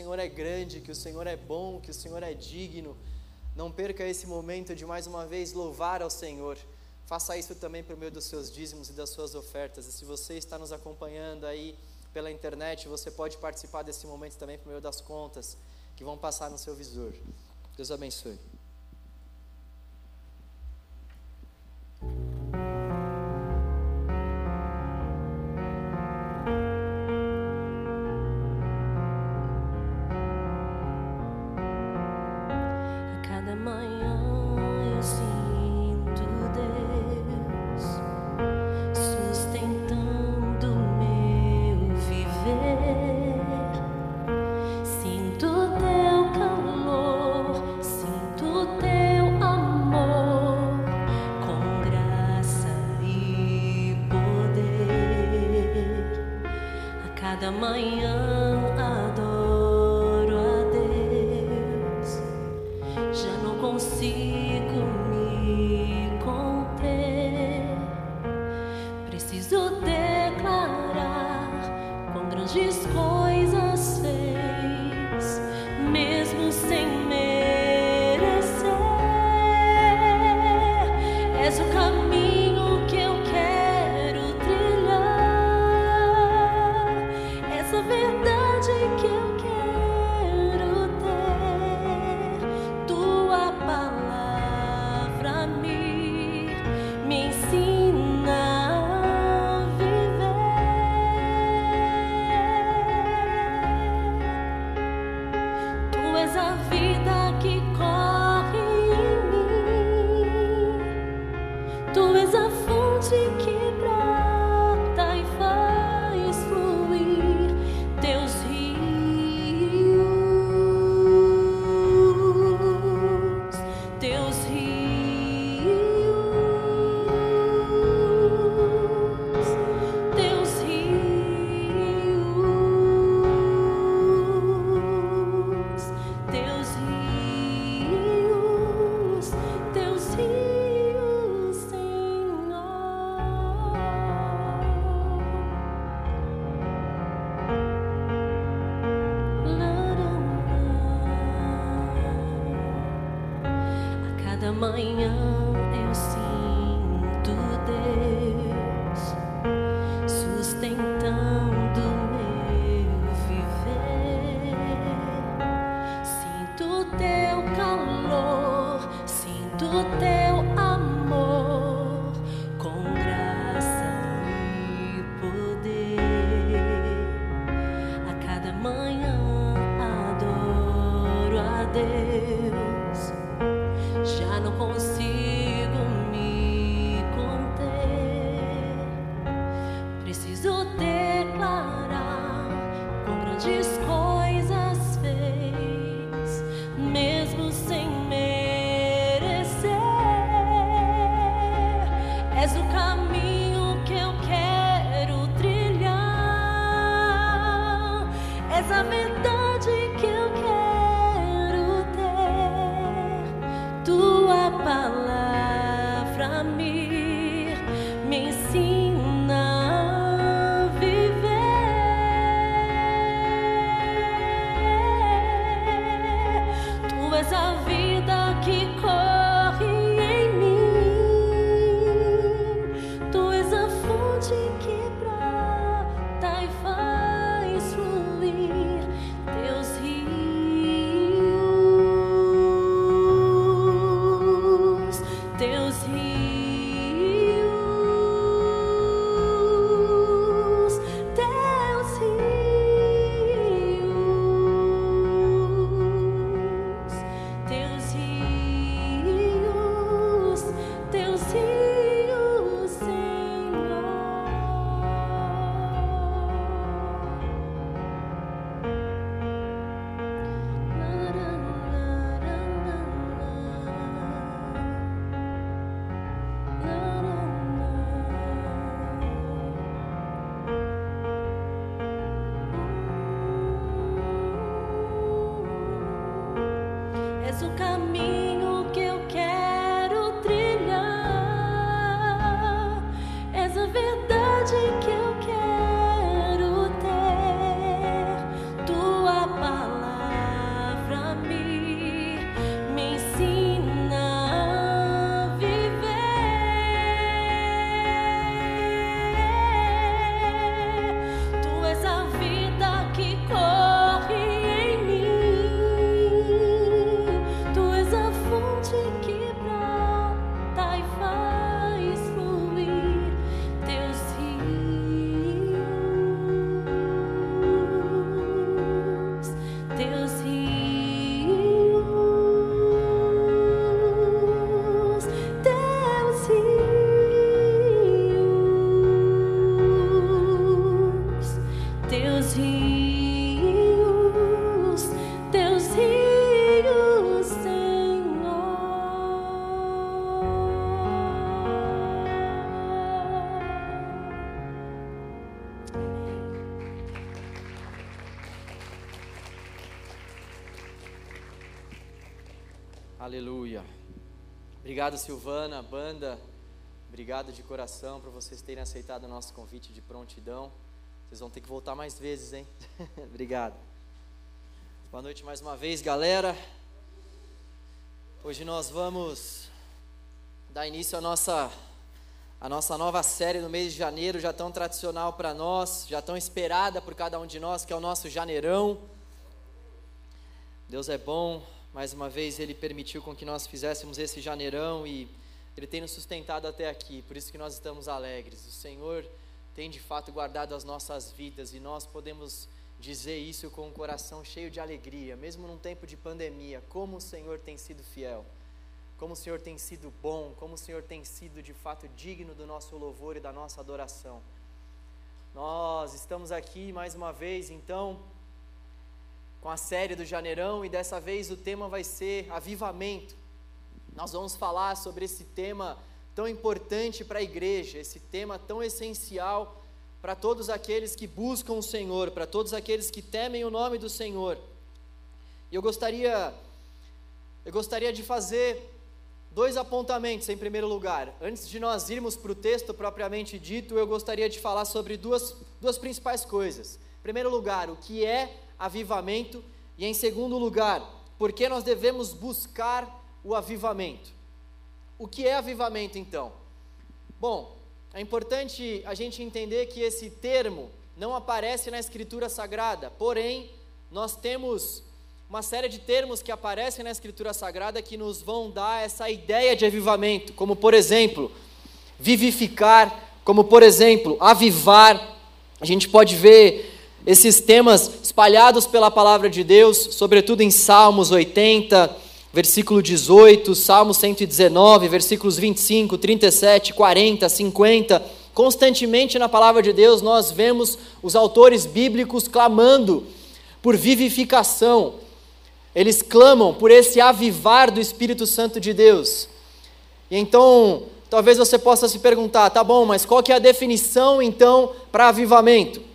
Senhor é grande, que o Senhor é bom, que o Senhor é digno. Não perca esse momento de mais uma vez louvar ao Senhor. Faça isso também por meio dos seus dízimos e das suas ofertas. E se você está nos acompanhando aí pela internet, você pode participar desse momento também por meio das contas que vão passar no seu visor. Deus abençoe. Que Obrigado, Silvana, banda. Obrigado de coração por vocês terem aceitado o nosso convite de prontidão. Vocês vão ter que voltar mais vezes, hein? Obrigado. Boa noite mais uma vez, galera. Hoje nós vamos dar início à nossa a nossa nova série no mês de janeiro, já tão tradicional para nós, já tão esperada por cada um de nós, que é o nosso janeirão. Deus é bom, mais uma vez Ele permitiu com que nós fizéssemos esse janeirão e Ele tem nos sustentado até aqui, por isso que nós estamos alegres. O Senhor tem de fato guardado as nossas vidas e nós podemos dizer isso com um coração cheio de alegria, mesmo num tempo de pandemia, como o Senhor tem sido fiel como o Senhor tem sido bom, como o Senhor tem sido de fato digno do nosso louvor e da nossa adoração. Nós estamos aqui mais uma vez, então, com a série do Janeirão e dessa vez o tema vai ser avivamento. Nós vamos falar sobre esse tema tão importante para a igreja, esse tema tão essencial para todos aqueles que buscam o Senhor, para todos aqueles que temem o nome do Senhor. E eu gostaria eu gostaria de fazer Dois apontamentos em primeiro lugar. Antes de nós irmos para o texto propriamente dito, eu gostaria de falar sobre duas, duas principais coisas. Em primeiro lugar, o que é avivamento, e em segundo lugar, por que nós devemos buscar o avivamento. O que é avivamento então? Bom, é importante a gente entender que esse termo não aparece na Escritura Sagrada, porém, nós temos uma série de termos que aparecem na Escritura Sagrada que nos vão dar essa ideia de avivamento, como por exemplo, vivificar, como por exemplo, avivar. A gente pode ver esses temas espalhados pela palavra de Deus, sobretudo em Salmos 80, versículo 18, Salmo 119, versículos 25, 37, 40, 50. Constantemente na palavra de Deus nós vemos os autores bíblicos clamando por vivificação, eles clamam por esse avivar do Espírito Santo de Deus. E então, talvez você possa se perguntar, tá bom, mas qual que é a definição então para avivamento?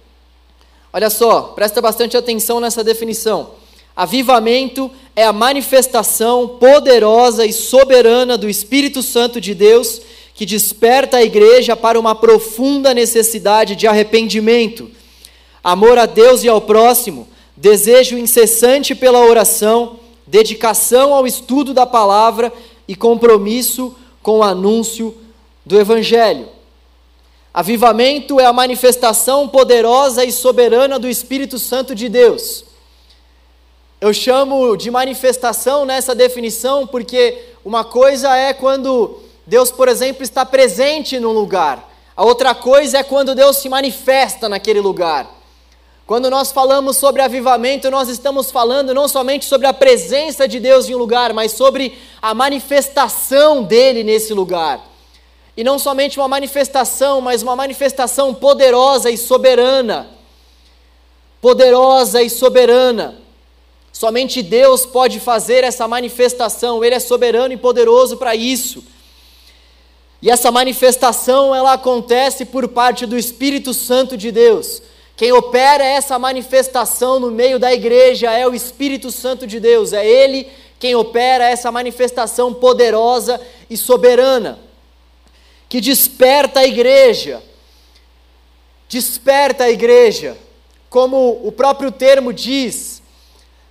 Olha só, presta bastante atenção nessa definição. Avivamento é a manifestação poderosa e soberana do Espírito Santo de Deus que desperta a igreja para uma profunda necessidade de arrependimento, amor a Deus e ao próximo, desejo incessante pela oração, dedicação ao estudo da palavra e compromisso com o anúncio do Evangelho. Avivamento é a manifestação poderosa e soberana do Espírito Santo de Deus. Eu chamo de manifestação nessa definição porque uma coisa é quando Deus, por exemplo, está presente num lugar, a outra coisa é quando Deus se manifesta naquele lugar. Quando nós falamos sobre avivamento, nós estamos falando não somente sobre a presença de Deus em um lugar, mas sobre a manifestação dele nesse lugar. E não somente uma manifestação, mas uma manifestação poderosa e soberana. Poderosa e soberana. Somente Deus pode fazer essa manifestação, Ele é soberano e poderoso para isso. E essa manifestação, ela acontece por parte do Espírito Santo de Deus. Quem opera essa manifestação no meio da igreja é o Espírito Santo de Deus, é Ele quem opera essa manifestação poderosa e soberana, que desperta a igreja, desperta a igreja, como o próprio termo diz,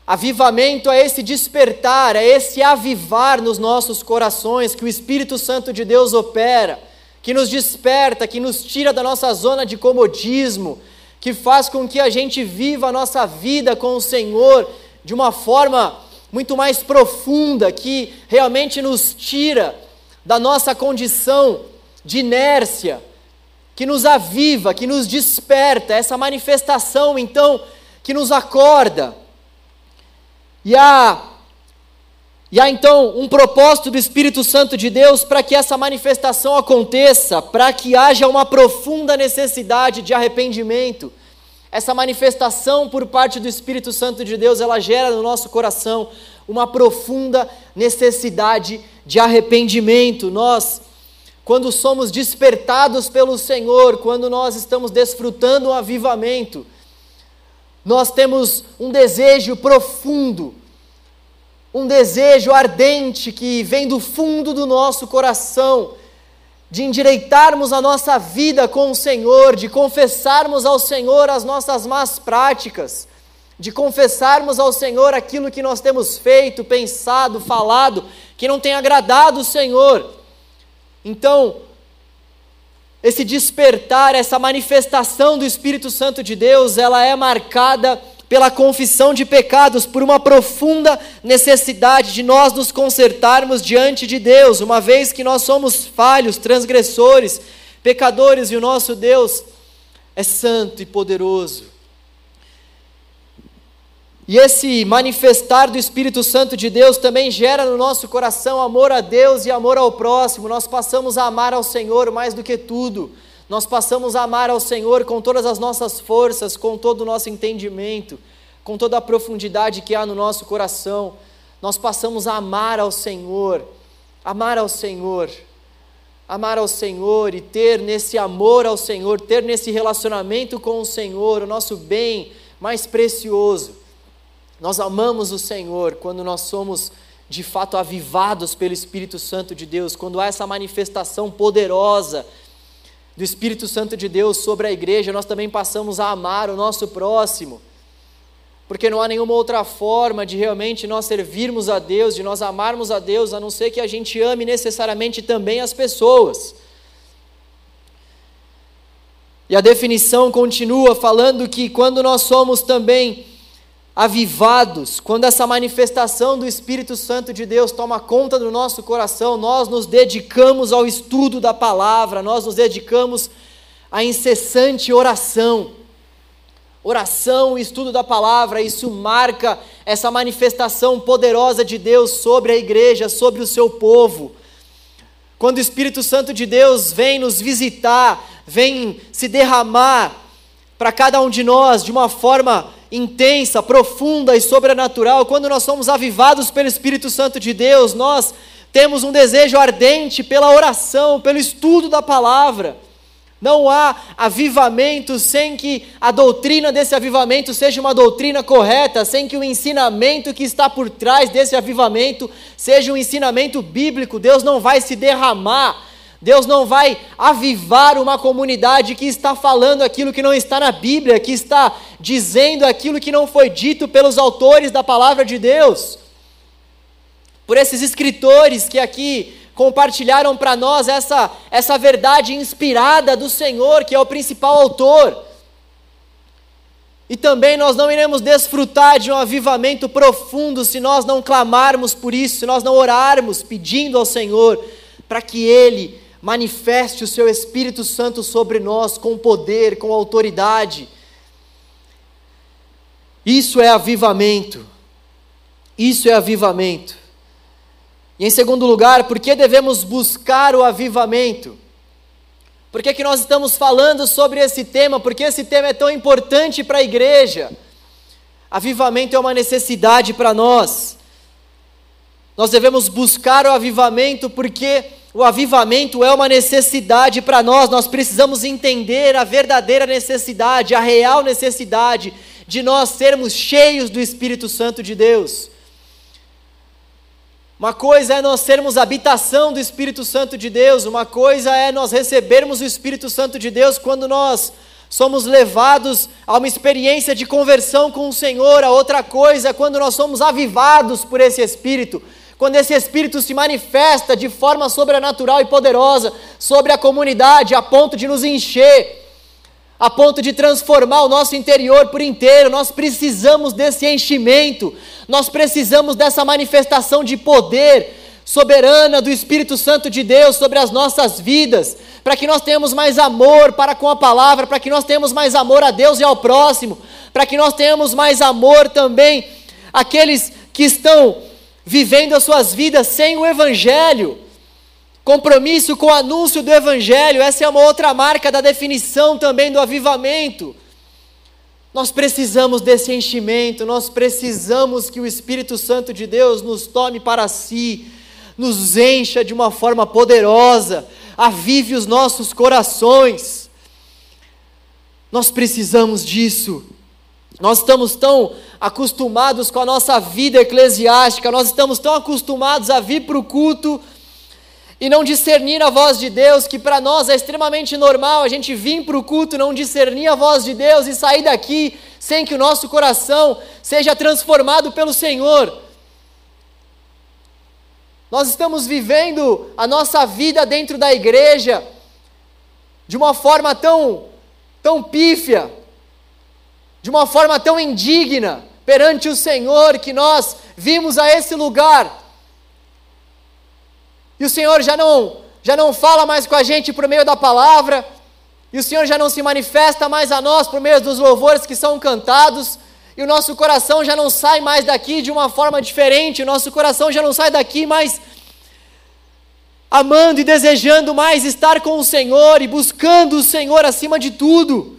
avivamento é esse despertar, é esse avivar nos nossos corações que o Espírito Santo de Deus opera, que nos desperta, que nos tira da nossa zona de comodismo, que faz com que a gente viva a nossa vida com o Senhor de uma forma muito mais profunda, que realmente nos tira da nossa condição de inércia, que nos aviva, que nos desperta, essa manifestação então que nos acorda. E a e há então um propósito do Espírito Santo de Deus para que essa manifestação aconteça, para que haja uma profunda necessidade de arrependimento. Essa manifestação por parte do Espírito Santo de Deus, ela gera no nosso coração uma profunda necessidade de arrependimento. Nós, quando somos despertados pelo Senhor, quando nós estamos desfrutando um avivamento, nós temos um desejo profundo um desejo ardente que vem do fundo do nosso coração de endireitarmos a nossa vida com o Senhor, de confessarmos ao Senhor as nossas más práticas, de confessarmos ao Senhor aquilo que nós temos feito, pensado, falado, que não tem agradado o Senhor. Então, esse despertar, essa manifestação do Espírito Santo de Deus, ela é marcada pela confissão de pecados, por uma profunda necessidade de nós nos consertarmos diante de Deus, uma vez que nós somos falhos, transgressores, pecadores e o nosso Deus é santo e poderoso. E esse manifestar do Espírito Santo de Deus também gera no nosso coração amor a Deus e amor ao próximo. Nós passamos a amar ao Senhor mais do que tudo. Nós passamos a amar ao Senhor com todas as nossas forças, com todo o nosso entendimento, com toda a profundidade que há no nosso coração. Nós passamos a amar ao Senhor, amar ao Senhor, amar ao Senhor e ter nesse amor ao Senhor, ter nesse relacionamento com o Senhor o nosso bem mais precioso nós amamos o Senhor quando nós somos de fato avivados pelo Espírito Santo de Deus, quando há essa manifestação poderosa do Espírito Santo de Deus sobre a igreja, nós também passamos a amar o nosso próximo. Porque não há nenhuma outra forma de realmente nós servirmos a Deus, de nós amarmos a Deus, a não ser que a gente ame necessariamente também as pessoas. E a definição continua falando que quando nós somos também avivados, quando essa manifestação do Espírito Santo de Deus toma conta do nosso coração, nós nos dedicamos ao estudo da palavra, nós nos dedicamos à incessante oração. Oração, estudo da palavra, isso marca essa manifestação poderosa de Deus sobre a igreja, sobre o seu povo. Quando o Espírito Santo de Deus vem nos visitar, vem se derramar para cada um de nós de uma forma intensa, profunda e sobrenatural, quando nós somos avivados pelo Espírito Santo de Deus, nós temos um desejo ardente pela oração, pelo estudo da palavra. Não há avivamento sem que a doutrina desse avivamento seja uma doutrina correta, sem que o ensinamento que está por trás desse avivamento seja um ensinamento bíblico. Deus não vai se derramar Deus não vai avivar uma comunidade que está falando aquilo que não está na Bíblia, que está dizendo aquilo que não foi dito pelos autores da palavra de Deus. Por esses escritores que aqui compartilharam para nós essa, essa verdade inspirada do Senhor, que é o principal autor. E também nós não iremos desfrutar de um avivamento profundo se nós não clamarmos por isso, se nós não orarmos pedindo ao Senhor para que Ele manifeste o seu Espírito Santo sobre nós com poder, com autoridade. Isso é avivamento. Isso é avivamento. E em segundo lugar, por que devemos buscar o avivamento? Por que, que nós estamos falando sobre esse tema? Porque esse tema é tão importante para a igreja. Avivamento é uma necessidade para nós. Nós devemos buscar o avivamento porque o avivamento é uma necessidade para nós, nós precisamos entender a verdadeira necessidade, a real necessidade de nós sermos cheios do Espírito Santo de Deus. Uma coisa é nós sermos habitação do Espírito Santo de Deus, uma coisa é nós recebermos o Espírito Santo de Deus quando nós somos levados a uma experiência de conversão com o Senhor, a outra coisa é quando nós somos avivados por esse Espírito quando esse Espírito se manifesta de forma sobrenatural e poderosa sobre a comunidade, a ponto de nos encher, a ponto de transformar o nosso interior por inteiro, nós precisamos desse enchimento, nós precisamos dessa manifestação de poder soberana do Espírito Santo de Deus sobre as nossas vidas, para que nós tenhamos mais amor para com a palavra, para que nós tenhamos mais amor a Deus e ao próximo, para que nós tenhamos mais amor também àqueles que estão vivendo as suas vidas sem o Evangelho. Compromisso com o anúncio do Evangelho, essa é uma outra marca da definição também do avivamento. Nós precisamos desse enchimento, nós precisamos que o Espírito Santo de Deus nos tome para si, nos encha de uma forma poderosa, avive os nossos corações. Nós precisamos disso. Nós estamos tão acostumados com a nossa vida eclesiástica, nós estamos tão acostumados a vir para o culto e não discernir a voz de Deus, que para nós é extremamente normal a gente vir para o culto, não discernir a voz de Deus e sair daqui sem que o nosso coração seja transformado pelo Senhor. Nós estamos vivendo a nossa vida dentro da igreja de uma forma tão, tão pífia, de uma forma tão indigna perante o Senhor que nós vimos a esse lugar e o Senhor já não, já não fala mais com a gente por meio da palavra, e o Senhor já não se manifesta mais a nós por meio dos louvores que são cantados, e o nosso coração já não sai mais daqui de uma forma diferente, o nosso coração já não sai daqui mais amando e desejando mais estar com o Senhor e buscando o Senhor acima de tudo.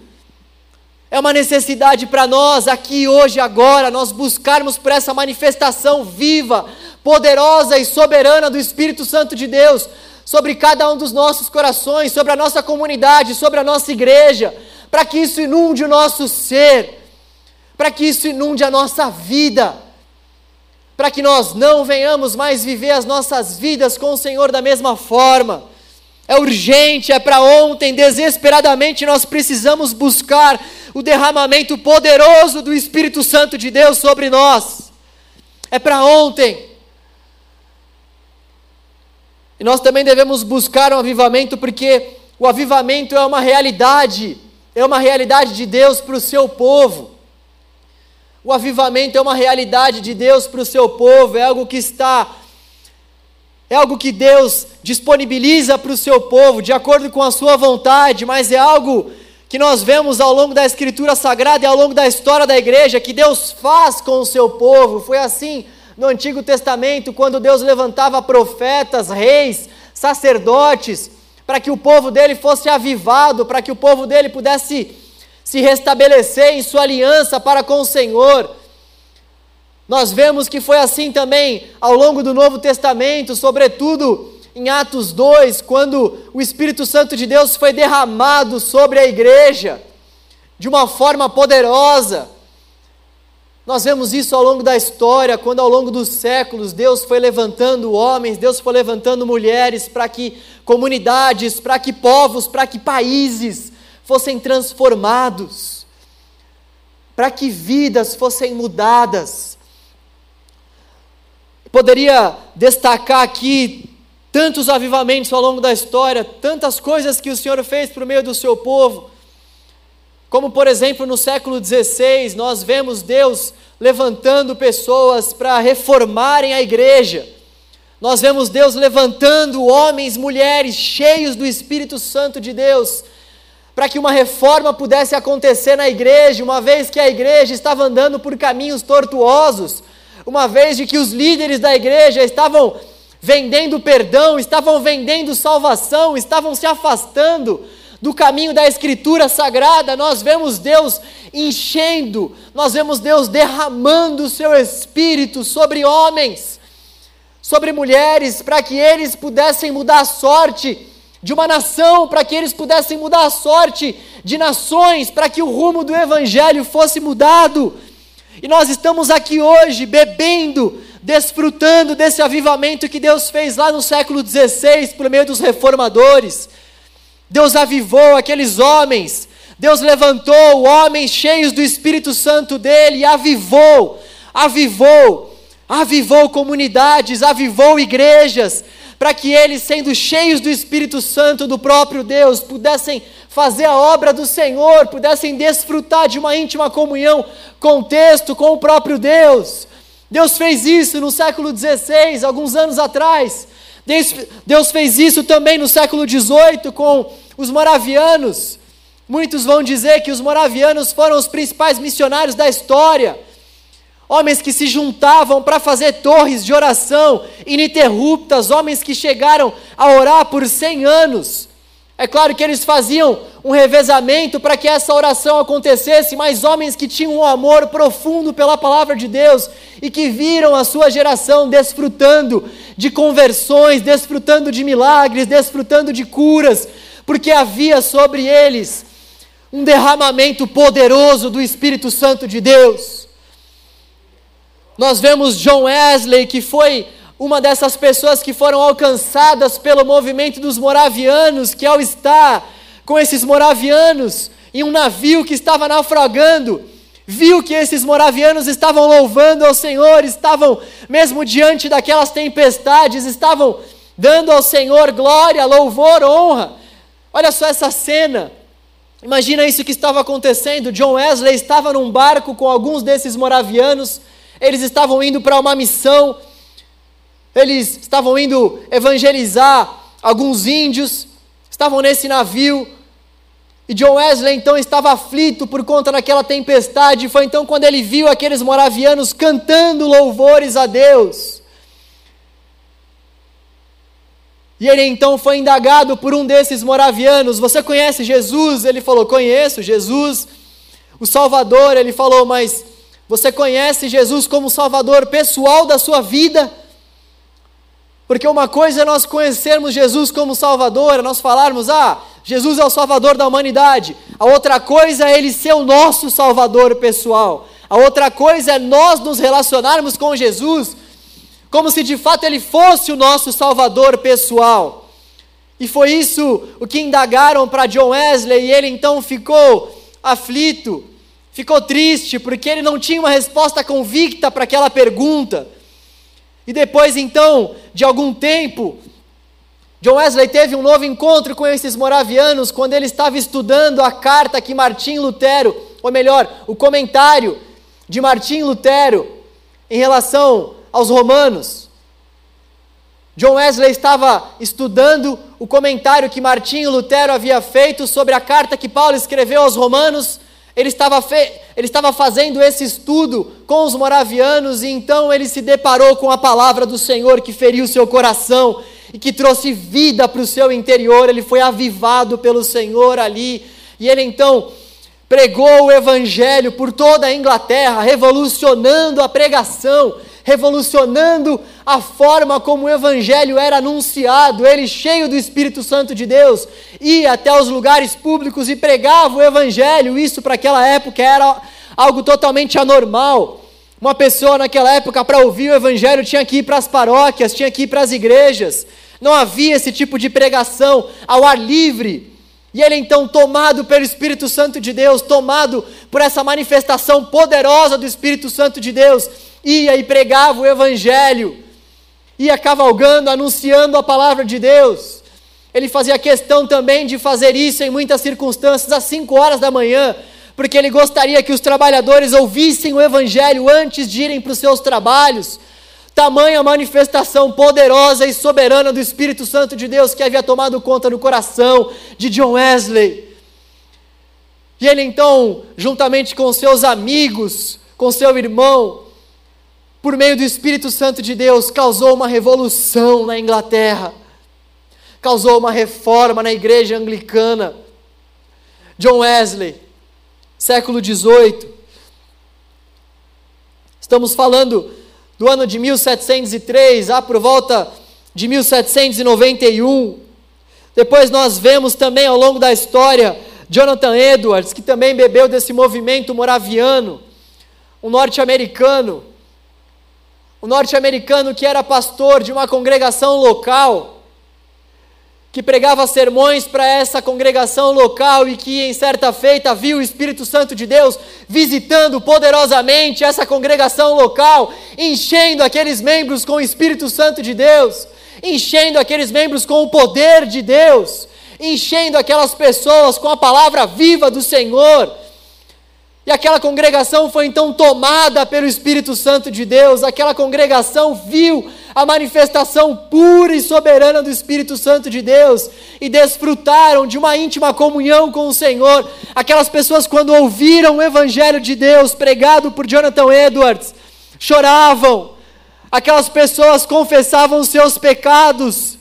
É uma necessidade para nós, aqui, hoje, agora, nós buscarmos por essa manifestação viva, poderosa e soberana do Espírito Santo de Deus sobre cada um dos nossos corações, sobre a nossa comunidade, sobre a nossa igreja, para que isso inunde o nosso ser, para que isso inunde a nossa vida, para que nós não venhamos mais viver as nossas vidas com o Senhor da mesma forma. É urgente, é para ontem, desesperadamente nós precisamos buscar o derramamento poderoso do Espírito Santo de Deus sobre nós. É para ontem. E nós também devemos buscar um avivamento, porque o avivamento é uma realidade, é uma realidade de Deus para o seu povo. O avivamento é uma realidade de Deus para o seu povo, é algo que está, é algo que Deus disponibiliza para o seu povo, de acordo com a sua vontade, mas é algo que nós vemos ao longo da Escritura Sagrada e ao longo da história da igreja, que Deus faz com o seu povo. Foi assim no Antigo Testamento, quando Deus levantava profetas, reis, sacerdotes, para que o povo dele fosse avivado, para que o povo dele pudesse se restabelecer em sua aliança para com o Senhor. Nós vemos que foi assim também ao longo do Novo Testamento, sobretudo em Atos 2, quando o Espírito Santo de Deus foi derramado sobre a igreja de uma forma poderosa. Nós vemos isso ao longo da história, quando ao longo dos séculos Deus foi levantando homens, Deus foi levantando mulheres para que comunidades, para que povos, para que países fossem transformados, para que vidas fossem mudadas. Poderia destacar aqui tantos avivamentos ao longo da história, tantas coisas que o Senhor fez por meio do seu povo. Como, por exemplo, no século XVI, nós vemos Deus levantando pessoas para reformarem a igreja. Nós vemos Deus levantando homens, mulheres cheios do Espírito Santo de Deus, para que uma reforma pudesse acontecer na igreja, uma vez que a igreja estava andando por caminhos tortuosos, uma vez de que os líderes da igreja estavam vendendo perdão, estavam vendendo salvação, estavam se afastando do caminho da Escritura Sagrada, nós vemos Deus enchendo, nós vemos Deus derramando o seu Espírito sobre homens, sobre mulheres, para que eles pudessem mudar a sorte de uma nação, para que eles pudessem mudar a sorte de nações, para que o rumo do Evangelho fosse mudado. E nós estamos aqui hoje bebendo, desfrutando desse avivamento que Deus fez lá no século XVI por meio dos reformadores. Deus avivou aqueles homens, Deus levantou homens cheios do Espírito Santo dele e avivou, avivou, avivou comunidades, avivou igrejas, para que eles, sendo cheios do Espírito Santo do próprio Deus, pudessem fazer a obra do Senhor, pudessem desfrutar de uma íntima comunhão com o texto, com o próprio Deus. Deus fez isso no século XVI, alguns anos atrás. Deus fez isso também no século XVIII com os moravianos. Muitos vão dizer que os moravianos foram os principais missionários da história. Homens que se juntavam para fazer torres de oração ininterruptas, homens que chegaram a orar por 100 anos. É claro que eles faziam um revezamento para que essa oração acontecesse, mas homens que tinham um amor profundo pela palavra de Deus e que viram a sua geração desfrutando de conversões, desfrutando de milagres, desfrutando de curas, porque havia sobre eles um derramamento poderoso do Espírito Santo de Deus. Nós vemos John Wesley, que foi uma dessas pessoas que foram alcançadas pelo movimento dos moravianos, que ao estar com esses moravianos em um navio que estava naufragando, viu que esses moravianos estavam louvando ao Senhor, estavam, mesmo diante daquelas tempestades, estavam dando ao Senhor glória, louvor, honra. Olha só essa cena. Imagina isso que estava acontecendo. John Wesley estava num barco com alguns desses moravianos, eles estavam indo para uma missão, eles estavam indo evangelizar alguns índios, estavam nesse navio, e John Wesley então estava aflito por conta daquela tempestade. Foi então quando ele viu aqueles moravianos cantando louvores a Deus. E ele então foi indagado por um desses moravianos: Você conhece Jesus? Ele falou: Conheço Jesus, o Salvador. Ele falou: Mas você conhece Jesus como Salvador pessoal da sua vida? Porque uma coisa é nós conhecermos Jesus como Salvador, é nós falarmos, ah, Jesus é o Salvador da humanidade. A outra coisa é Ele ser o nosso Salvador pessoal. A outra coisa é nós nos relacionarmos com Jesus como se de fato Ele fosse o nosso Salvador pessoal. E foi isso o que indagaram para John Wesley, e ele então ficou aflito, ficou triste, porque ele não tinha uma resposta convicta para aquela pergunta. E depois então de algum tempo, John Wesley teve um novo encontro com esses moravianos quando ele estava estudando a carta que Martim Lutero, ou melhor, o comentário de Martim Lutero em relação aos romanos. John Wesley estava estudando o comentário que Martinho Lutero havia feito sobre a carta que Paulo escreveu aos romanos. Ele estava, fe... ele estava fazendo esse estudo com os moravianos e então ele se deparou com a palavra do Senhor que feriu seu coração e que trouxe vida para o seu interior. Ele foi avivado pelo Senhor ali e ele então pregou o evangelho por toda a Inglaterra, revolucionando a pregação, revolucionando a forma como o evangelho era anunciado. Ele, cheio do Espírito Santo de Deus, ia até os lugares públicos e pregava o evangelho. Isso para aquela época era algo totalmente anormal. Uma pessoa naquela época, para ouvir o evangelho, tinha que ir para as paróquias, tinha que ir para as igrejas. Não havia esse tipo de pregação ao ar livre. E ele então, tomado pelo Espírito Santo de Deus, tomado por essa manifestação poderosa do Espírito Santo de Deus, ia e pregava o Evangelho, ia cavalgando, anunciando a palavra de Deus. Ele fazia questão também de fazer isso em muitas circunstâncias, às 5 horas da manhã, porque ele gostaria que os trabalhadores ouvissem o Evangelho antes de irem para os seus trabalhos. Tamanha manifestação poderosa e soberana do Espírito Santo de Deus que havia tomado conta do coração de John Wesley. E ele então, juntamente com seus amigos, com seu irmão, por meio do Espírito Santo de Deus, causou uma revolução na Inglaterra, causou uma reforma na igreja anglicana. John Wesley, século XVIII. Estamos falando do ano de 1703, lá por volta de 1791. Depois nós vemos também ao longo da história Jonathan Edwards, que também bebeu desse movimento moraviano, um norte-americano um norte-americano que era pastor de uma congregação local, que pregava sermões para essa congregação local e que em certa feita viu o Espírito Santo de Deus visitando poderosamente essa congregação local, enchendo aqueles membros com o Espírito Santo de Deus, enchendo aqueles membros com o poder de Deus, enchendo aquelas pessoas com a palavra viva do Senhor. E aquela congregação foi então tomada pelo Espírito Santo de Deus, aquela congregação viu a manifestação pura e soberana do Espírito Santo de Deus e desfrutaram de uma íntima comunhão com o Senhor. Aquelas pessoas, quando ouviram o Evangelho de Deus pregado por Jonathan Edwards, choravam, aquelas pessoas confessavam seus pecados,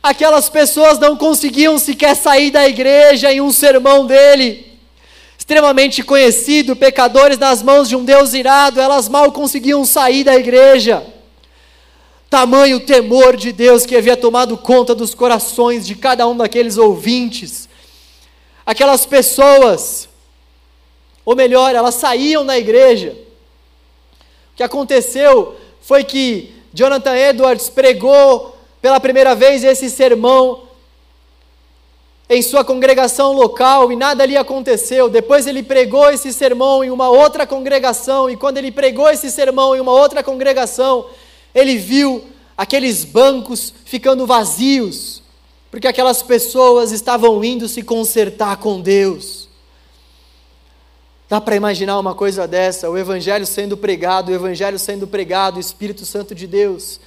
aquelas pessoas não conseguiam sequer sair da igreja em um sermão dele extremamente conhecido, pecadores nas mãos de um Deus irado, elas mal conseguiam sair da igreja. Tamanho temor de Deus que havia tomado conta dos corações de cada um daqueles ouvintes. aquelas pessoas, ou melhor, elas saíam da igreja. O que aconteceu foi que Jonathan Edwards pregou pela primeira vez esse sermão em sua congregação local e nada ali aconteceu. Depois ele pregou esse sermão em uma outra congregação, e quando ele pregou esse sermão em uma outra congregação, ele viu aqueles bancos ficando vazios, porque aquelas pessoas estavam indo se consertar com Deus. Dá para imaginar uma coisa dessa, o Evangelho sendo pregado, o Evangelho sendo pregado, o Espírito Santo de Deus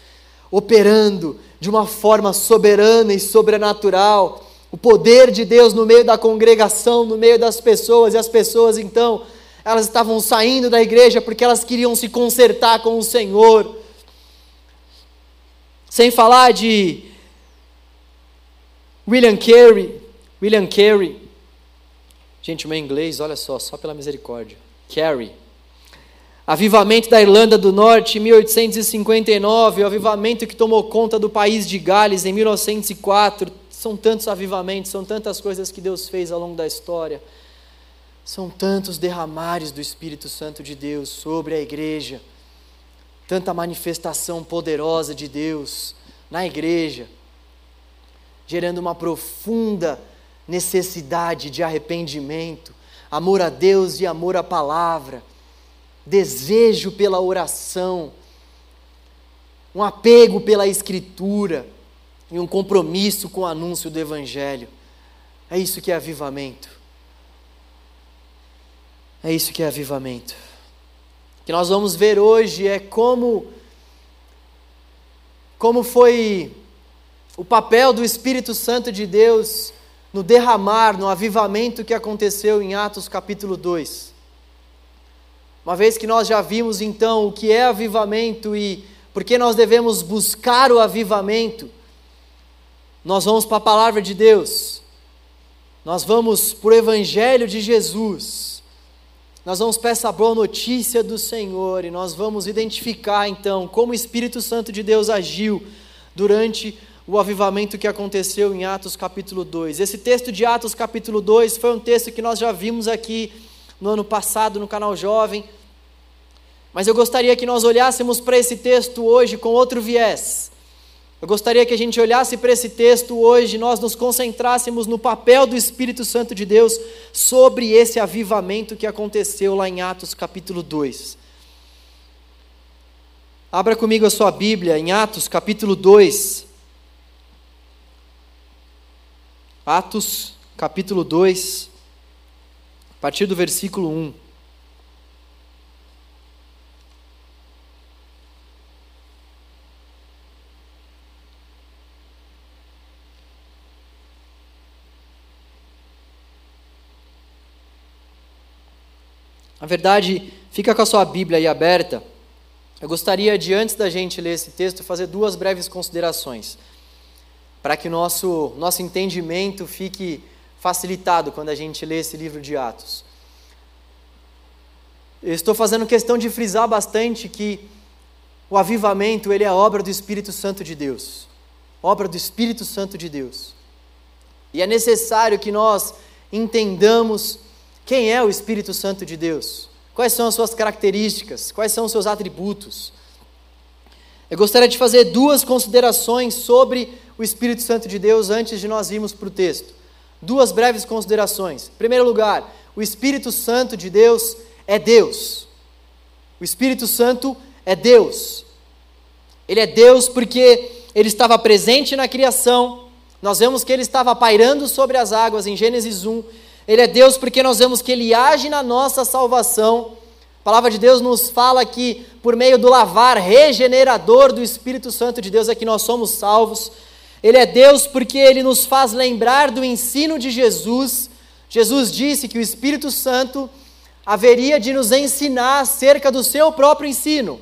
operando de uma forma soberana e sobrenatural, o poder de Deus no meio da congregação, no meio das pessoas, e as pessoas então, elas estavam saindo da igreja porque elas queriam se consertar com o Senhor. Sem falar de William Carey, William Carey, gente, o meu inglês, olha só, só pela misericórdia, Carey, Avivamento da Irlanda do Norte em 1859, o avivamento que tomou conta do país de Gales em 1904. São tantos avivamentos, são tantas coisas que Deus fez ao longo da história. São tantos derramares do Espírito Santo de Deus sobre a igreja. Tanta manifestação poderosa de Deus na igreja, gerando uma profunda necessidade de arrependimento, amor a Deus e amor à palavra desejo pela oração, um apego pela Escritura e um compromisso com o anúncio do Evangelho. É isso que é avivamento. É isso que é avivamento. Que nós vamos ver hoje é como como foi o papel do Espírito Santo de Deus no derramar, no avivamento que aconteceu em Atos capítulo 2. Uma vez que nós já vimos então o que é avivamento e por que nós devemos buscar o avivamento, nós vamos para a palavra de Deus, nós vamos para o Evangelho de Jesus, nós vamos para essa boa notícia do Senhor e nós vamos identificar então como o Espírito Santo de Deus agiu durante o avivamento que aconteceu em Atos capítulo 2. Esse texto de Atos capítulo 2 foi um texto que nós já vimos aqui no ano passado no canal Jovem. Mas eu gostaria que nós olhássemos para esse texto hoje com outro viés. Eu gostaria que a gente olhasse para esse texto hoje, nós nos concentrássemos no papel do Espírito Santo de Deus sobre esse avivamento que aconteceu lá em Atos capítulo 2. Abra comigo a sua Bíblia em Atos capítulo 2. Atos capítulo 2 partir do versículo 1. Na verdade, fica com a sua Bíblia aí aberta. Eu gostaria de, antes da gente ler esse texto, fazer duas breves considerações, para que o nosso, nosso entendimento fique facilitado quando a gente lê esse livro de Atos. Eu estou fazendo questão de frisar bastante que o avivamento ele é obra do Espírito Santo de Deus, obra do Espírito Santo de Deus. E é necessário que nós entendamos quem é o Espírito Santo de Deus, quais são as suas características, quais são os seus atributos. Eu gostaria de fazer duas considerações sobre o Espírito Santo de Deus antes de nós irmos para o texto. Duas breves considerações. Em primeiro lugar, o Espírito Santo de Deus é Deus. O Espírito Santo é Deus. Ele é Deus porque ele estava presente na criação. Nós vemos que ele estava pairando sobre as águas em Gênesis 1. Ele é Deus porque nós vemos que ele age na nossa salvação. A palavra de Deus nos fala que por meio do lavar regenerador do Espírito Santo de Deus é que nós somos salvos. Ele é Deus porque ele nos faz lembrar do ensino de Jesus. Jesus disse que o Espírito Santo haveria de nos ensinar acerca do seu próprio ensino.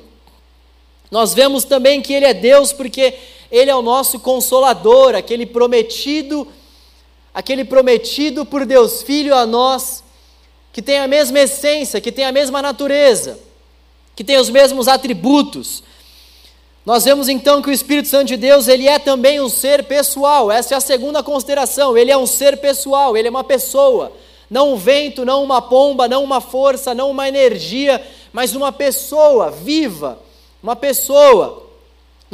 Nós vemos também que ele é Deus porque ele é o nosso consolador, aquele prometido, aquele prometido por Deus Filho a nós, que tem a mesma essência, que tem a mesma natureza, que tem os mesmos atributos. Nós vemos então que o Espírito Santo de Deus, ele é também um ser pessoal. Essa é a segunda consideração. Ele é um ser pessoal, ele é uma pessoa. Não um vento, não uma pomba, não uma força, não uma energia, mas uma pessoa viva, uma pessoa.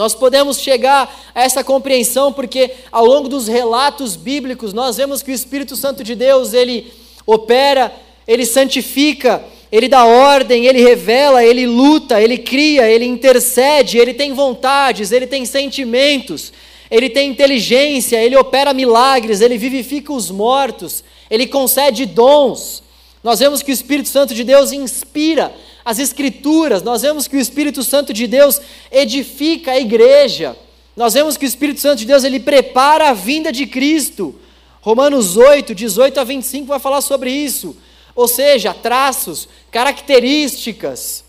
Nós podemos chegar a essa compreensão porque ao longo dos relatos bíblicos nós vemos que o Espírito Santo de Deus, ele opera, ele santifica, ele dá ordem, ele revela, ele luta, ele cria, ele intercede, ele tem vontades, ele tem sentimentos, ele tem inteligência, ele opera milagres, ele vivifica os mortos, ele concede dons. Nós vemos que o Espírito Santo de Deus inspira as Escrituras, nós vemos que o Espírito Santo de Deus edifica a igreja, nós vemos que o Espírito Santo de Deus ele prepara a vinda de Cristo. Romanos 8, 18 a 25 vai falar sobre isso. Ou seja, traços, características,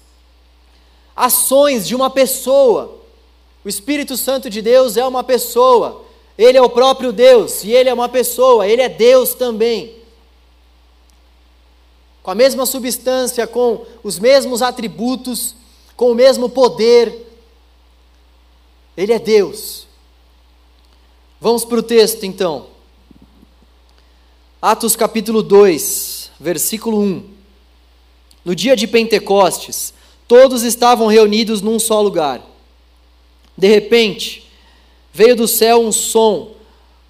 ações de uma pessoa. O Espírito Santo de Deus é uma pessoa, ele é o próprio Deus e ele é uma pessoa, ele é Deus também. Com a mesma substância, com os mesmos atributos, com o mesmo poder, ele é Deus. Vamos para o texto então. Atos capítulo 2, versículo 1. No dia de Pentecostes, todos estavam reunidos num só lugar. De repente, veio do céu um som,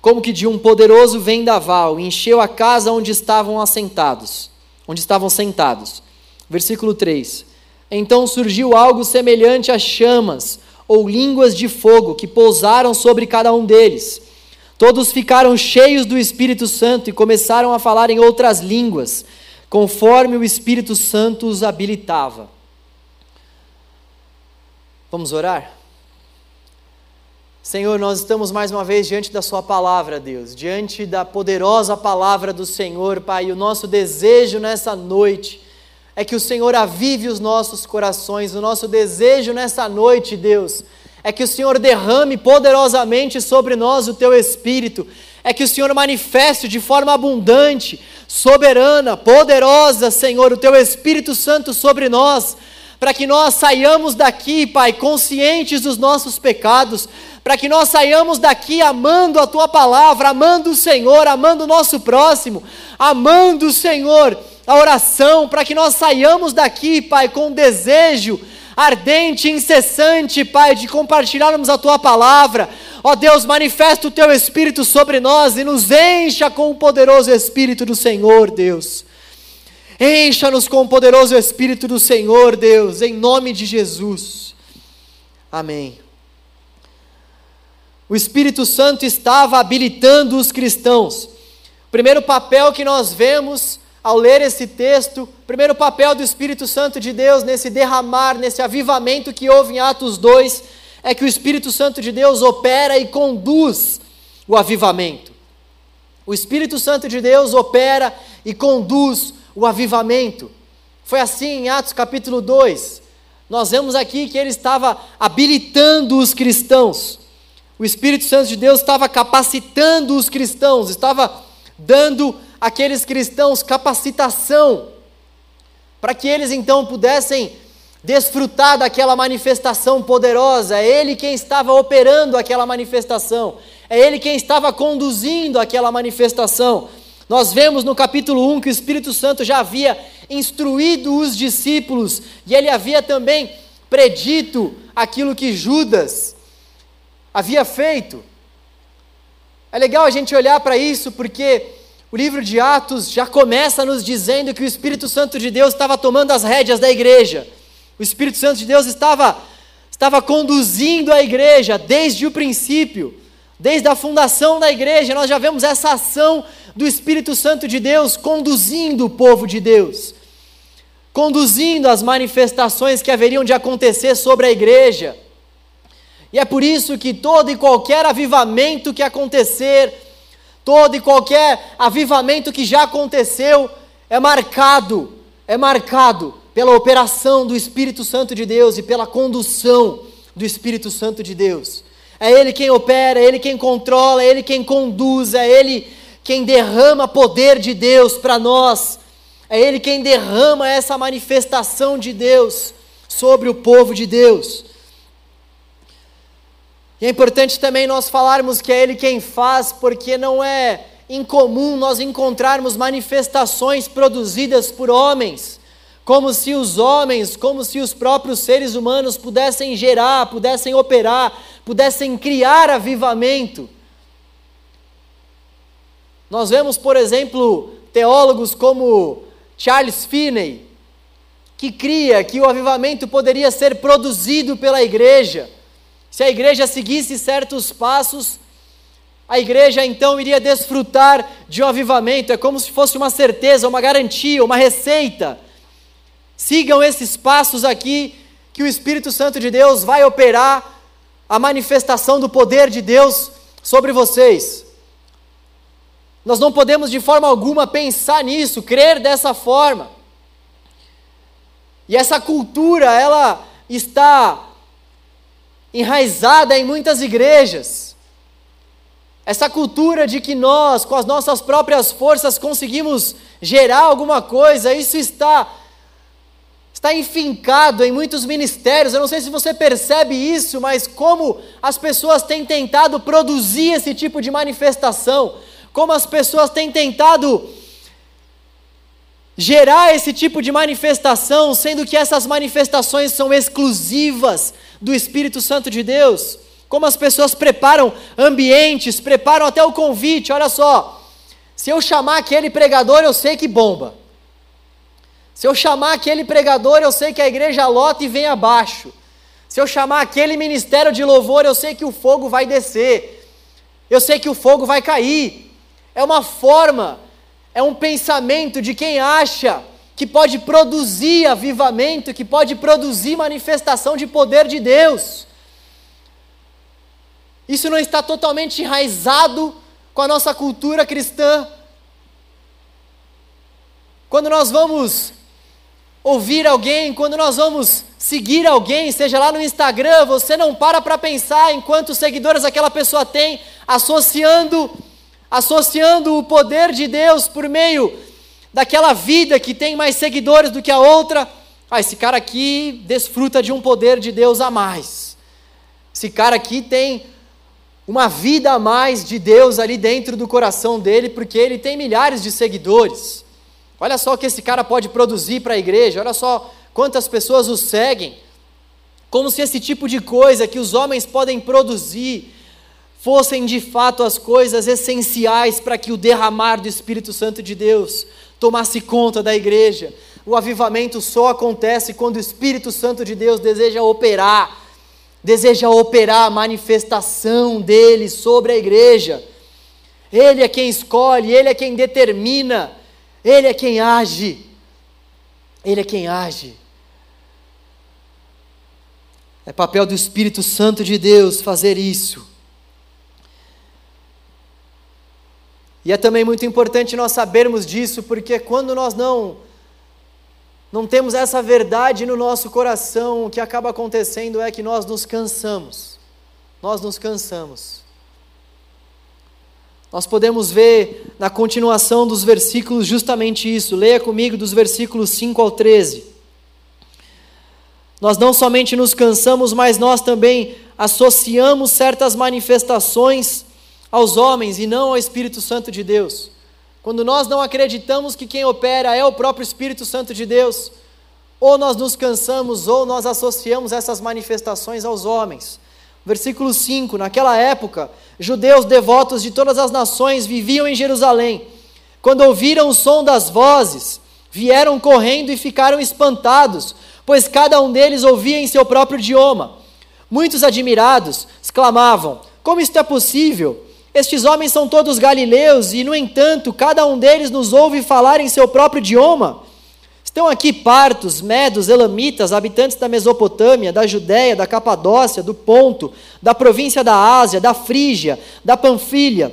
como que de um poderoso vendaval, e encheu a casa onde estavam assentados, onde estavam sentados. Versículo 3. Então surgiu algo semelhante a chamas ou línguas de fogo que pousaram sobre cada um deles Todos ficaram cheios do Espírito Santo e começaram a falar em outras línguas, conforme o Espírito Santo os habilitava. Vamos orar? Senhor, nós estamos mais uma vez diante da Sua palavra, Deus, diante da poderosa palavra do Senhor, Pai, o nosso desejo nessa noite é que o Senhor avive os nossos corações, o nosso desejo nessa noite, Deus é que o Senhor derrame poderosamente sobre nós o teu Espírito, é que o Senhor manifeste de forma abundante, soberana, poderosa, Senhor, o teu Espírito Santo sobre nós, para que nós saiamos daqui, Pai, conscientes dos nossos pecados, para que nós saiamos daqui amando a tua palavra, amando o Senhor, amando o nosso próximo, amando o Senhor, a oração, para que nós saiamos daqui, Pai, com desejo ardente incessante, Pai, de compartilharmos a tua palavra. Ó Deus, manifesta o teu Espírito sobre nós e nos encha com o poderoso Espírito do Senhor, Deus. Encha-nos com o poderoso Espírito do Senhor, Deus, em nome de Jesus. Amém. O Espírito Santo estava habilitando os cristãos. O primeiro papel que nós vemos ao ler esse texto, o primeiro papel do Espírito Santo de Deus nesse derramar, nesse avivamento que houve em Atos 2, é que o Espírito Santo de Deus opera e conduz o avivamento. O Espírito Santo de Deus opera e conduz o avivamento. Foi assim em Atos capítulo 2. Nós vemos aqui que ele estava habilitando os cristãos. O Espírito Santo de Deus estava capacitando os cristãos, estava dando aqueles cristãos capacitação, para que eles então pudessem desfrutar daquela manifestação poderosa. É Ele quem estava operando aquela manifestação, é Ele quem estava conduzindo aquela manifestação. Nós vemos no capítulo 1 que o Espírito Santo já havia instruído os discípulos e ele havia também predito aquilo que Judas havia feito. É legal a gente olhar para isso porque o livro de Atos já começa nos dizendo que o Espírito Santo de Deus estava tomando as rédeas da igreja. O Espírito Santo de Deus estava, estava conduzindo a igreja desde o princípio, desde a fundação da igreja. Nós já vemos essa ação do Espírito Santo de Deus conduzindo o povo de Deus, conduzindo as manifestações que haveriam de acontecer sobre a igreja. E é por isso que todo e qualquer avivamento que acontecer, Todo e qualquer avivamento que já aconteceu é marcado, é marcado pela operação do Espírito Santo de Deus e pela condução do Espírito Santo de Deus. É Ele quem opera, é Ele quem controla, é Ele quem conduz, é Ele quem derrama poder de Deus para nós, é Ele quem derrama essa manifestação de Deus sobre o povo de Deus. E é importante também nós falarmos que é Ele quem faz, porque não é incomum nós encontrarmos manifestações produzidas por homens, como se os homens, como se os próprios seres humanos pudessem gerar, pudessem operar, pudessem criar avivamento. Nós vemos, por exemplo, teólogos como Charles Finney, que cria que o avivamento poderia ser produzido pela igreja. Se a igreja seguisse certos passos, a igreja então iria desfrutar de um avivamento. É como se fosse uma certeza, uma garantia, uma receita. Sigam esses passos aqui, que o Espírito Santo de Deus vai operar a manifestação do poder de Deus sobre vocês. Nós não podemos de forma alguma pensar nisso, crer dessa forma. E essa cultura, ela está enraizada em muitas igrejas. Essa cultura de que nós, com as nossas próprias forças, conseguimos gerar alguma coisa, isso está está enfincado em muitos ministérios. Eu não sei se você percebe isso, mas como as pessoas têm tentado produzir esse tipo de manifestação, como as pessoas têm tentado gerar esse tipo de manifestação, sendo que essas manifestações são exclusivas do Espírito Santo de Deus. Como as pessoas preparam ambientes, preparam até o convite. Olha só, se eu chamar aquele pregador, eu sei que bomba. Se eu chamar aquele pregador, eu sei que a igreja lota e vem abaixo. Se eu chamar aquele ministério de louvor, eu sei que o fogo vai descer. Eu sei que o fogo vai cair. É uma forma, é um pensamento de quem acha que pode produzir avivamento, que pode produzir manifestação de poder de Deus. Isso não está totalmente enraizado com a nossa cultura cristã. Quando nós vamos ouvir alguém, quando nós vamos seguir alguém, seja lá no Instagram, você não para para pensar em quantos seguidores aquela pessoa tem, associando associando o poder de Deus por meio daquela vida que tem mais seguidores do que a outra. Ah, esse cara aqui desfruta de um poder de Deus a mais. Esse cara aqui tem uma vida a mais de Deus ali dentro do coração dele, porque ele tem milhares de seguidores. Olha só o que esse cara pode produzir para a igreja, olha só quantas pessoas o seguem. Como se esse tipo de coisa que os homens podem produzir fossem de fato as coisas essenciais para que o derramar do Espírito Santo de Deus tomasse conta da igreja. O avivamento só acontece quando o Espírito Santo de Deus deseja operar, deseja operar a manifestação dele sobre a igreja. Ele é quem escolhe, ele é quem determina ele é quem age. Ele é quem age. É papel do Espírito Santo de Deus fazer isso. E é também muito importante nós sabermos disso, porque quando nós não não temos essa verdade no nosso coração, o que acaba acontecendo é que nós nos cansamos. Nós nos cansamos. Nós podemos ver na continuação dos versículos justamente isso. Leia comigo dos versículos 5 ao 13. Nós não somente nos cansamos, mas nós também associamos certas manifestações aos homens e não ao Espírito Santo de Deus. Quando nós não acreditamos que quem opera é o próprio Espírito Santo de Deus, ou nós nos cansamos, ou nós associamos essas manifestações aos homens. Versículo 5: Naquela época, judeus devotos de todas as nações viviam em Jerusalém. Quando ouviram o som das vozes, vieram correndo e ficaram espantados, pois cada um deles ouvia em seu próprio idioma. Muitos admirados exclamavam: Como isto é possível? Estes homens são todos galileus e, no entanto, cada um deles nos ouve falar em seu próprio idioma. Estão aqui partos, medos, elamitas, habitantes da Mesopotâmia, da Judéia, da Capadócia, do Ponto, da província da Ásia, da Frígia, da Panfilha,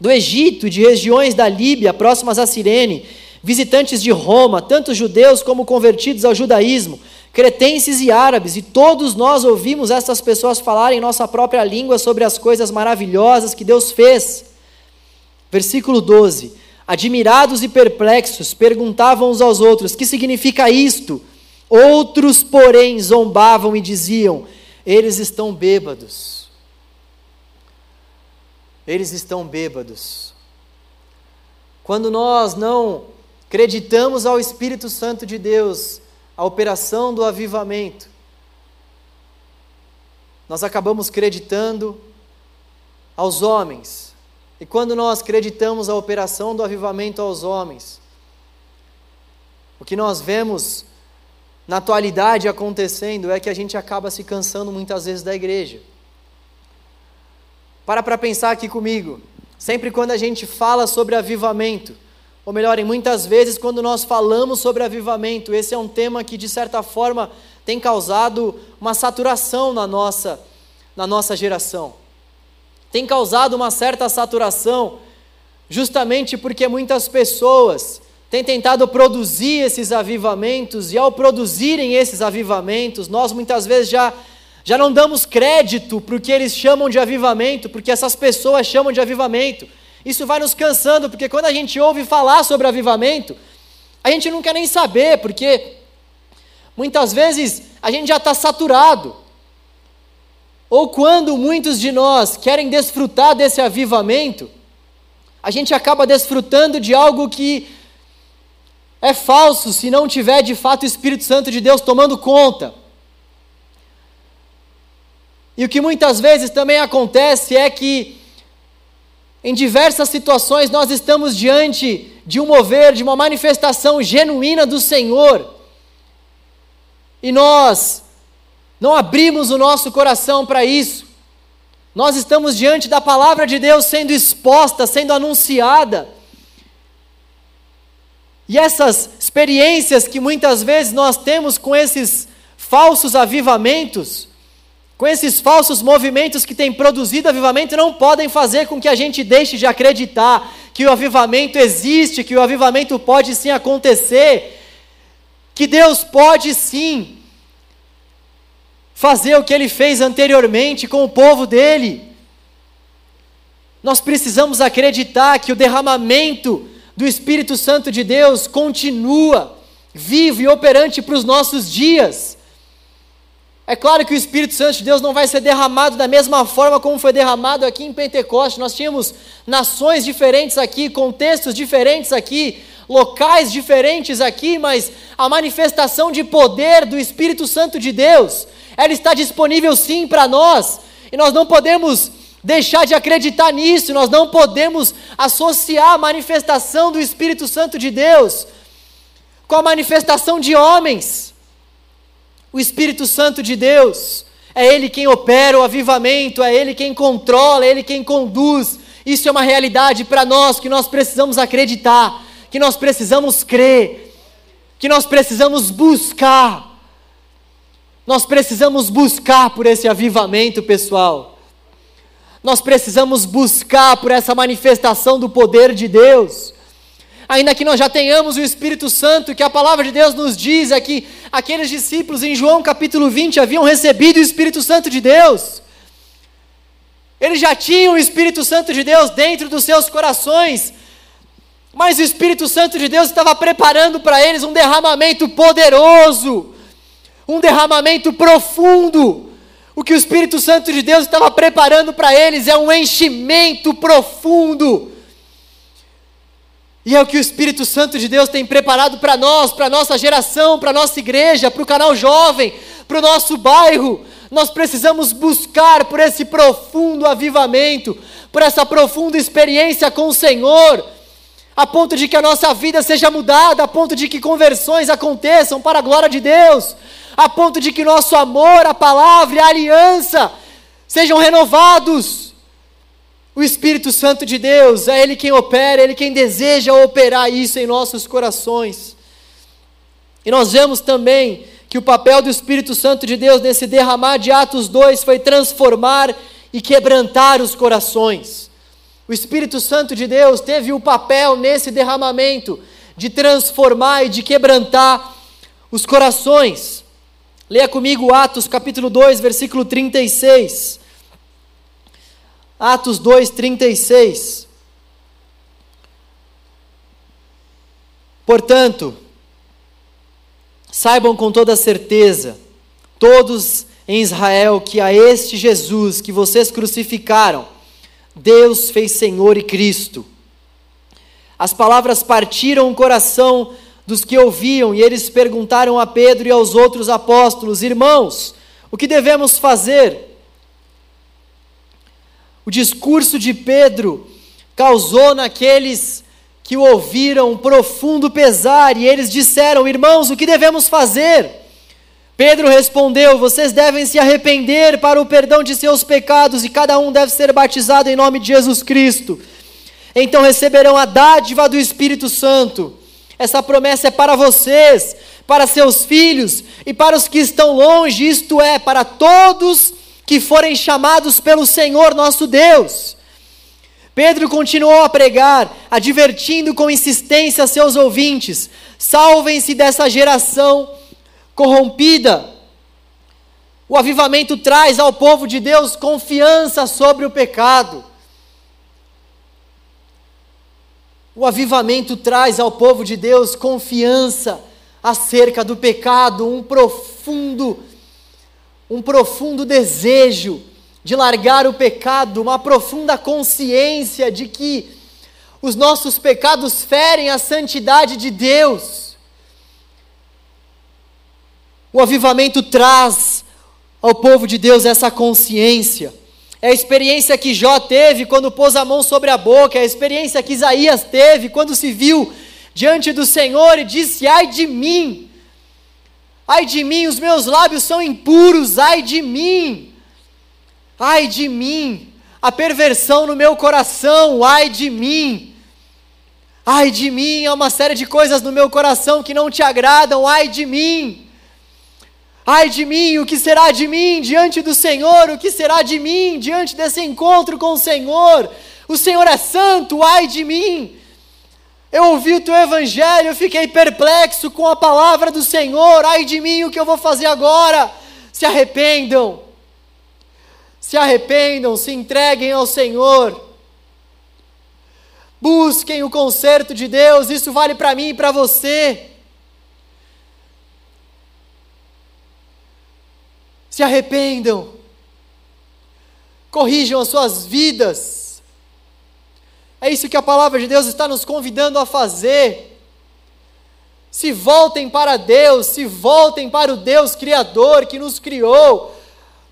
do Egito de regiões da Líbia próximas a Cirene, visitantes de Roma, tanto judeus como convertidos ao judaísmo, cretenses e árabes, e todos nós ouvimos essas pessoas falarem em nossa própria língua sobre as coisas maravilhosas que Deus fez. Versículo 12. Admirados e perplexos, perguntavam uns aos outros: Que significa isto? Outros, porém, zombavam e diziam: Eles estão bêbados. eles estão bêbados. Quando nós não acreditamos ao Espírito Santo de Deus, a operação do avivamento, nós acabamos acreditando aos homens. E quando nós acreditamos a operação do avivamento aos homens, o que nós vemos na atualidade acontecendo é que a gente acaba se cansando muitas vezes da igreja. Para para pensar aqui comigo. Sempre quando a gente fala sobre avivamento, ou melhor, em muitas vezes quando nós falamos sobre avivamento, esse é um tema que de certa forma tem causado uma saturação na nossa na nossa geração. Tem causado uma certa saturação justamente porque muitas pessoas têm tentado produzir esses avivamentos e ao produzirem esses avivamentos, nós muitas vezes já já não damos crédito para o que eles chamam de avivamento, porque essas pessoas chamam de avivamento. Isso vai nos cansando, porque quando a gente ouve falar sobre avivamento, a gente não quer nem saber, porque muitas vezes a gente já está saturado. Ou quando muitos de nós querem desfrutar desse avivamento, a gente acaba desfrutando de algo que é falso se não tiver de fato o Espírito Santo de Deus tomando conta. E o que muitas vezes também acontece é que, em diversas situações, nós estamos diante de um mover, de uma manifestação genuína do Senhor, e nós não abrimos o nosso coração para isso. Nós estamos diante da palavra de Deus sendo exposta, sendo anunciada. E essas experiências que muitas vezes nós temos com esses falsos avivamentos, com esses falsos movimentos que têm produzido avivamento, não podem fazer com que a gente deixe de acreditar que o avivamento existe, que o avivamento pode sim acontecer, que Deus pode sim fazer o que ele fez anteriormente com o povo dele. Nós precisamos acreditar que o derramamento do Espírito Santo de Deus continua vivo e operante para os nossos dias. É claro que o Espírito Santo de Deus não vai ser derramado da mesma forma como foi derramado aqui em Pentecoste. Nós tínhamos nações diferentes aqui, contextos diferentes aqui, locais diferentes aqui, mas a manifestação de poder do Espírito Santo de Deus, ela está disponível sim para nós, e nós não podemos deixar de acreditar nisso, nós não podemos associar a manifestação do Espírito Santo de Deus com a manifestação de homens. O Espírito Santo de Deus, é Ele quem opera o avivamento, é Ele quem controla, é Ele quem conduz. Isso é uma realidade para nós que nós precisamos acreditar, que nós precisamos crer, que nós precisamos buscar. Nós precisamos buscar por esse avivamento, pessoal. Nós precisamos buscar por essa manifestação do poder de Deus ainda que nós já tenhamos o Espírito Santo, que a palavra de Deus nos diz é que aqueles discípulos em João capítulo 20 haviam recebido o Espírito Santo de Deus. Eles já tinham o Espírito Santo de Deus dentro dos seus corações, mas o Espírito Santo de Deus estava preparando para eles um derramamento poderoso, um derramamento profundo. O que o Espírito Santo de Deus estava preparando para eles é um enchimento profundo e é o que o Espírito Santo de Deus tem preparado para nós, para a nossa geração, para a nossa igreja, para o canal jovem, para o nosso bairro. Nós precisamos buscar por esse profundo avivamento, por essa profunda experiência com o Senhor, a ponto de que a nossa vida seja mudada, a ponto de que conversões aconteçam para a glória de Deus, a ponto de que nosso amor, a palavra e a aliança sejam renovados o Espírito Santo de Deus, é Ele quem opera, é Ele quem deseja operar isso em nossos corações. E nós vemos também que o papel do Espírito Santo de Deus nesse derramar de Atos 2 foi transformar e quebrantar os corações. O Espírito Santo de Deus teve o papel nesse derramamento de transformar e de quebrantar os corações. Leia comigo Atos capítulo 2, versículo 36. Atos 2:36. Portanto, saibam com toda certeza, todos em Israel, que a este Jesus que vocês crucificaram, Deus fez Senhor e Cristo. As palavras partiram o coração dos que ouviam, e eles perguntaram a Pedro e aos outros apóstolos: Irmãos, o que devemos fazer? O discurso de Pedro causou naqueles que o ouviram um profundo pesar, e eles disseram: Irmãos, o que devemos fazer? Pedro respondeu: Vocês devem se arrepender para o perdão de seus pecados, e cada um deve ser batizado em nome de Jesus Cristo. Então receberão a dádiva do Espírito Santo. Essa promessa é para vocês, para seus filhos e para os que estão longe, isto é, para todos que forem chamados pelo Senhor nosso Deus. Pedro continuou a pregar, advertindo com insistência seus ouvintes: salvem-se dessa geração corrompida. O avivamento traz ao povo de Deus confiança sobre o pecado. O avivamento traz ao povo de Deus confiança acerca do pecado, um profundo um profundo desejo de largar o pecado, uma profunda consciência de que os nossos pecados ferem a santidade de Deus. O avivamento traz ao povo de Deus essa consciência. É a experiência que Jó teve quando pôs a mão sobre a boca, é a experiência que Isaías teve quando se viu diante do Senhor e disse: Ai de mim, Ai de mim, os meus lábios são impuros, ai de mim. Ai de mim, a perversão no meu coração, ai de mim. Ai de mim, há uma série de coisas no meu coração que não te agradam, ai de mim. Ai de mim, o que será de mim diante do Senhor? O que será de mim diante desse encontro com o Senhor? O Senhor é santo, ai de mim. Eu ouvi o teu evangelho, eu fiquei perplexo com a palavra do Senhor. Ai de mim, o que eu vou fazer agora? Se arrependam. Se arrependam, se entreguem ao Senhor. Busquem o conserto de Deus, isso vale para mim e para você. Se arrependam. Corrijam as suas vidas é isso que a palavra de Deus está nos convidando a fazer. Se voltem para Deus, se voltem para o Deus Criador que nos criou,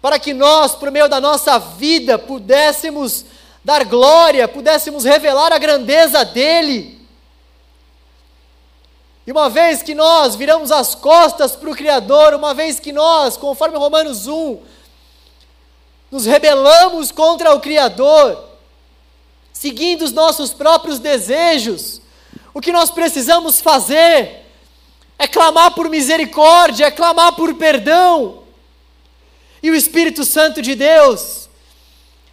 para que nós, por meio da nossa vida, pudéssemos dar glória, pudéssemos revelar a grandeza dEle. E uma vez que nós viramos as costas para o Criador, uma vez que nós, conforme Romanos 1, nos rebelamos contra o Criador, seguindo os nossos próprios desejos. O que nós precisamos fazer é clamar por misericórdia, é clamar por perdão. E o Espírito Santo de Deus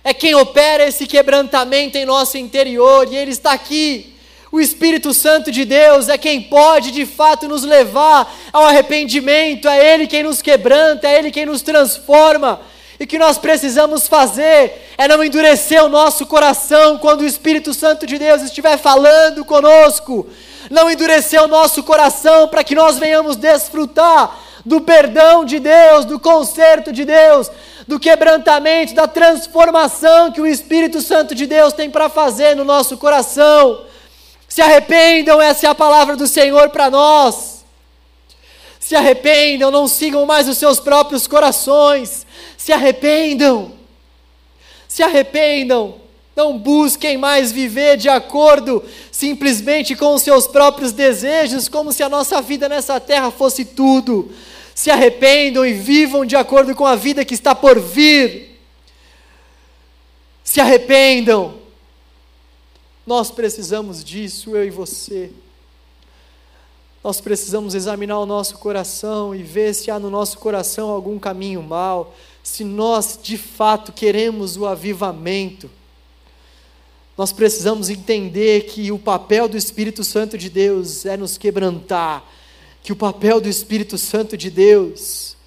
é quem opera esse quebrantamento em nosso interior, e Ele está aqui. O Espírito Santo de Deus é quem pode de fato nos levar ao arrependimento, é Ele quem nos quebranta, é Ele quem nos transforma. E o que nós precisamos fazer é não endurecer o nosso coração quando o Espírito Santo de Deus estiver falando conosco. Não endurecer o nosso coração para que nós venhamos desfrutar do perdão de Deus, do conserto de Deus, do quebrantamento, da transformação que o Espírito Santo de Deus tem para fazer no nosso coração. Se arrependam, essa é a palavra do Senhor para nós. Se arrependam, não sigam mais os seus próprios corações se arrependam. Se arrependam. Não busquem mais viver de acordo simplesmente com os seus próprios desejos, como se a nossa vida nessa terra fosse tudo. Se arrependam e vivam de acordo com a vida que está por vir. Se arrependam. Nós precisamos disso, eu e você. Nós precisamos examinar o nosso coração e ver se há no nosso coração algum caminho mal, se nós de fato queremos o avivamento, nós precisamos entender que o papel do Espírito Santo de Deus é nos quebrantar, que o papel do Espírito Santo de Deus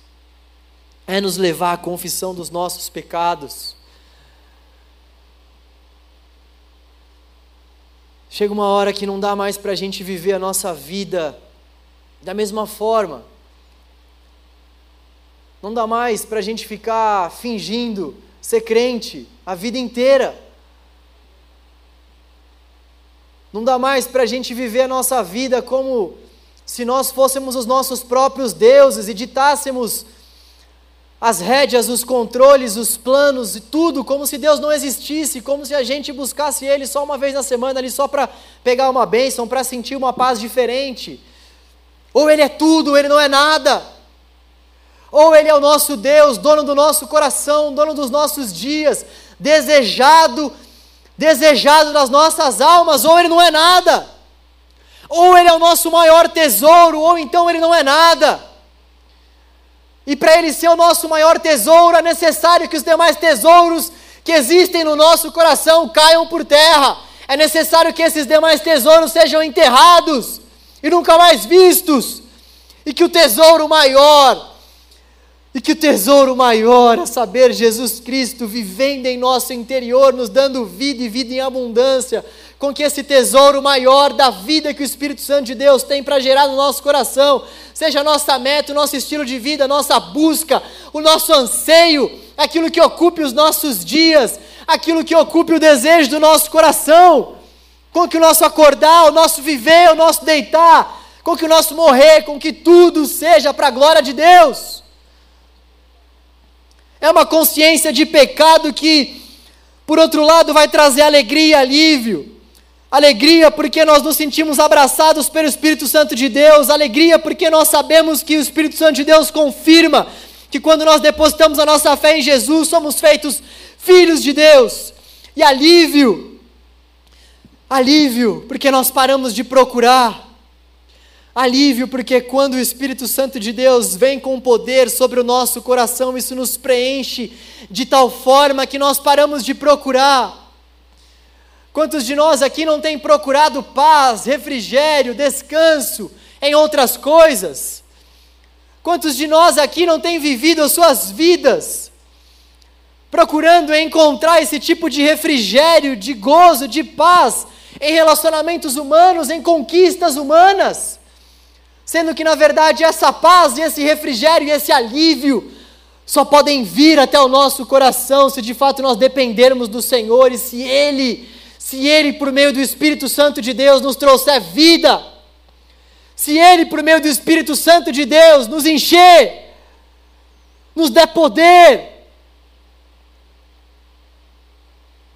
é nos levar à confissão dos nossos pecados. Chega uma hora que não dá mais para a gente viver a nossa vida da mesma forma. Não dá mais para a gente ficar fingindo ser crente a vida inteira. Não dá mais para a gente viver a nossa vida como se nós fôssemos os nossos próprios deuses e ditássemos as rédeas, os controles, os planos e tudo, como se Deus não existisse, como se a gente buscasse Ele só uma vez na semana, ali só para pegar uma bênção, para sentir uma paz diferente. Ou Ele é tudo, ou Ele não é nada. Ou Ele é o nosso Deus, dono do nosso coração, dono dos nossos dias, desejado, desejado das nossas almas, ou Ele não é nada. Ou Ele é o nosso maior tesouro, ou então Ele não é nada. E para Ele ser o nosso maior tesouro, é necessário que os demais tesouros que existem no nosso coração caiam por terra. É necessário que esses demais tesouros sejam enterrados e nunca mais vistos. E que o tesouro maior, e que o tesouro maior é saber Jesus Cristo vivendo em nosso interior, nos dando vida e vida em abundância, com que esse tesouro maior da vida que o Espírito Santo de Deus tem para gerar no nosso coração, seja a nossa meta, o nosso estilo de vida, a nossa busca, o nosso anseio, aquilo que ocupe os nossos dias, aquilo que ocupe o desejo do nosso coração, com que o nosso acordar, o nosso viver, o nosso deitar, com que o nosso morrer, com que tudo seja para a glória de Deus. É uma consciência de pecado que, por outro lado, vai trazer alegria alívio. Alegria porque nós nos sentimos abraçados pelo Espírito Santo de Deus. Alegria porque nós sabemos que o Espírito Santo de Deus confirma que quando nós depositamos a nossa fé em Jesus, somos feitos filhos de Deus. E alívio. Alívio porque nós paramos de procurar Alívio, porque quando o Espírito Santo de Deus vem com poder sobre o nosso coração, isso nos preenche de tal forma que nós paramos de procurar. Quantos de nós aqui não têm procurado paz, refrigério, descanso em outras coisas? Quantos de nós aqui não têm vivido as suas vidas procurando encontrar esse tipo de refrigério, de gozo, de paz em relacionamentos humanos, em conquistas humanas? Sendo que, na verdade, essa paz e esse refrigério e esse alívio só podem vir até o nosso coração se de fato nós dependermos do Senhor e se Ele, se Ele, por meio do Espírito Santo de Deus, nos trouxer vida. Se Ele, por meio do Espírito Santo de Deus, nos encher, nos der poder.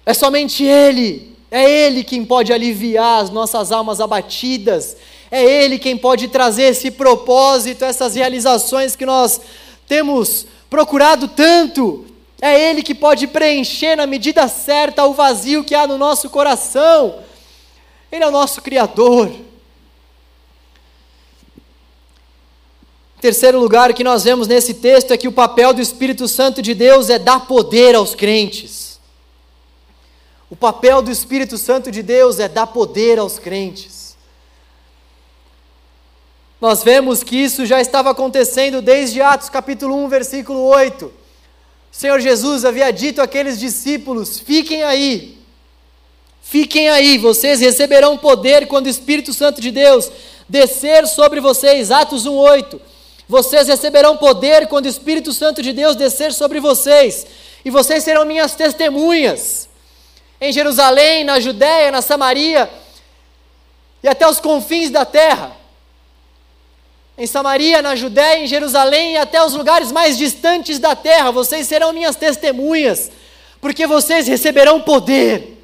É somente Ele, é Ele quem pode aliviar as nossas almas abatidas é Ele quem pode trazer esse propósito, essas realizações que nós temos procurado tanto. É Ele que pode preencher na medida certa o vazio que há no nosso coração. Ele é o nosso Criador. Terceiro lugar que nós vemos nesse texto é que o papel do Espírito Santo de Deus é dar poder aos crentes. O papel do Espírito Santo de Deus é dar poder aos crentes nós vemos que isso já estava acontecendo desde Atos capítulo 1, versículo 8. Senhor Jesus havia dito àqueles discípulos: fiquem aí, fiquem aí, vocês receberão poder quando o Espírito Santo de Deus descer sobre vocês. Atos 1, 8. Vocês receberão poder quando o Espírito Santo de Deus descer sobre vocês, e vocês serão minhas testemunhas em Jerusalém, na Judéia, na Samaria e até os confins da terra em Samaria, na Judéia, em Jerusalém e até os lugares mais distantes da terra. Vocês serão minhas testemunhas, porque vocês receberão poder,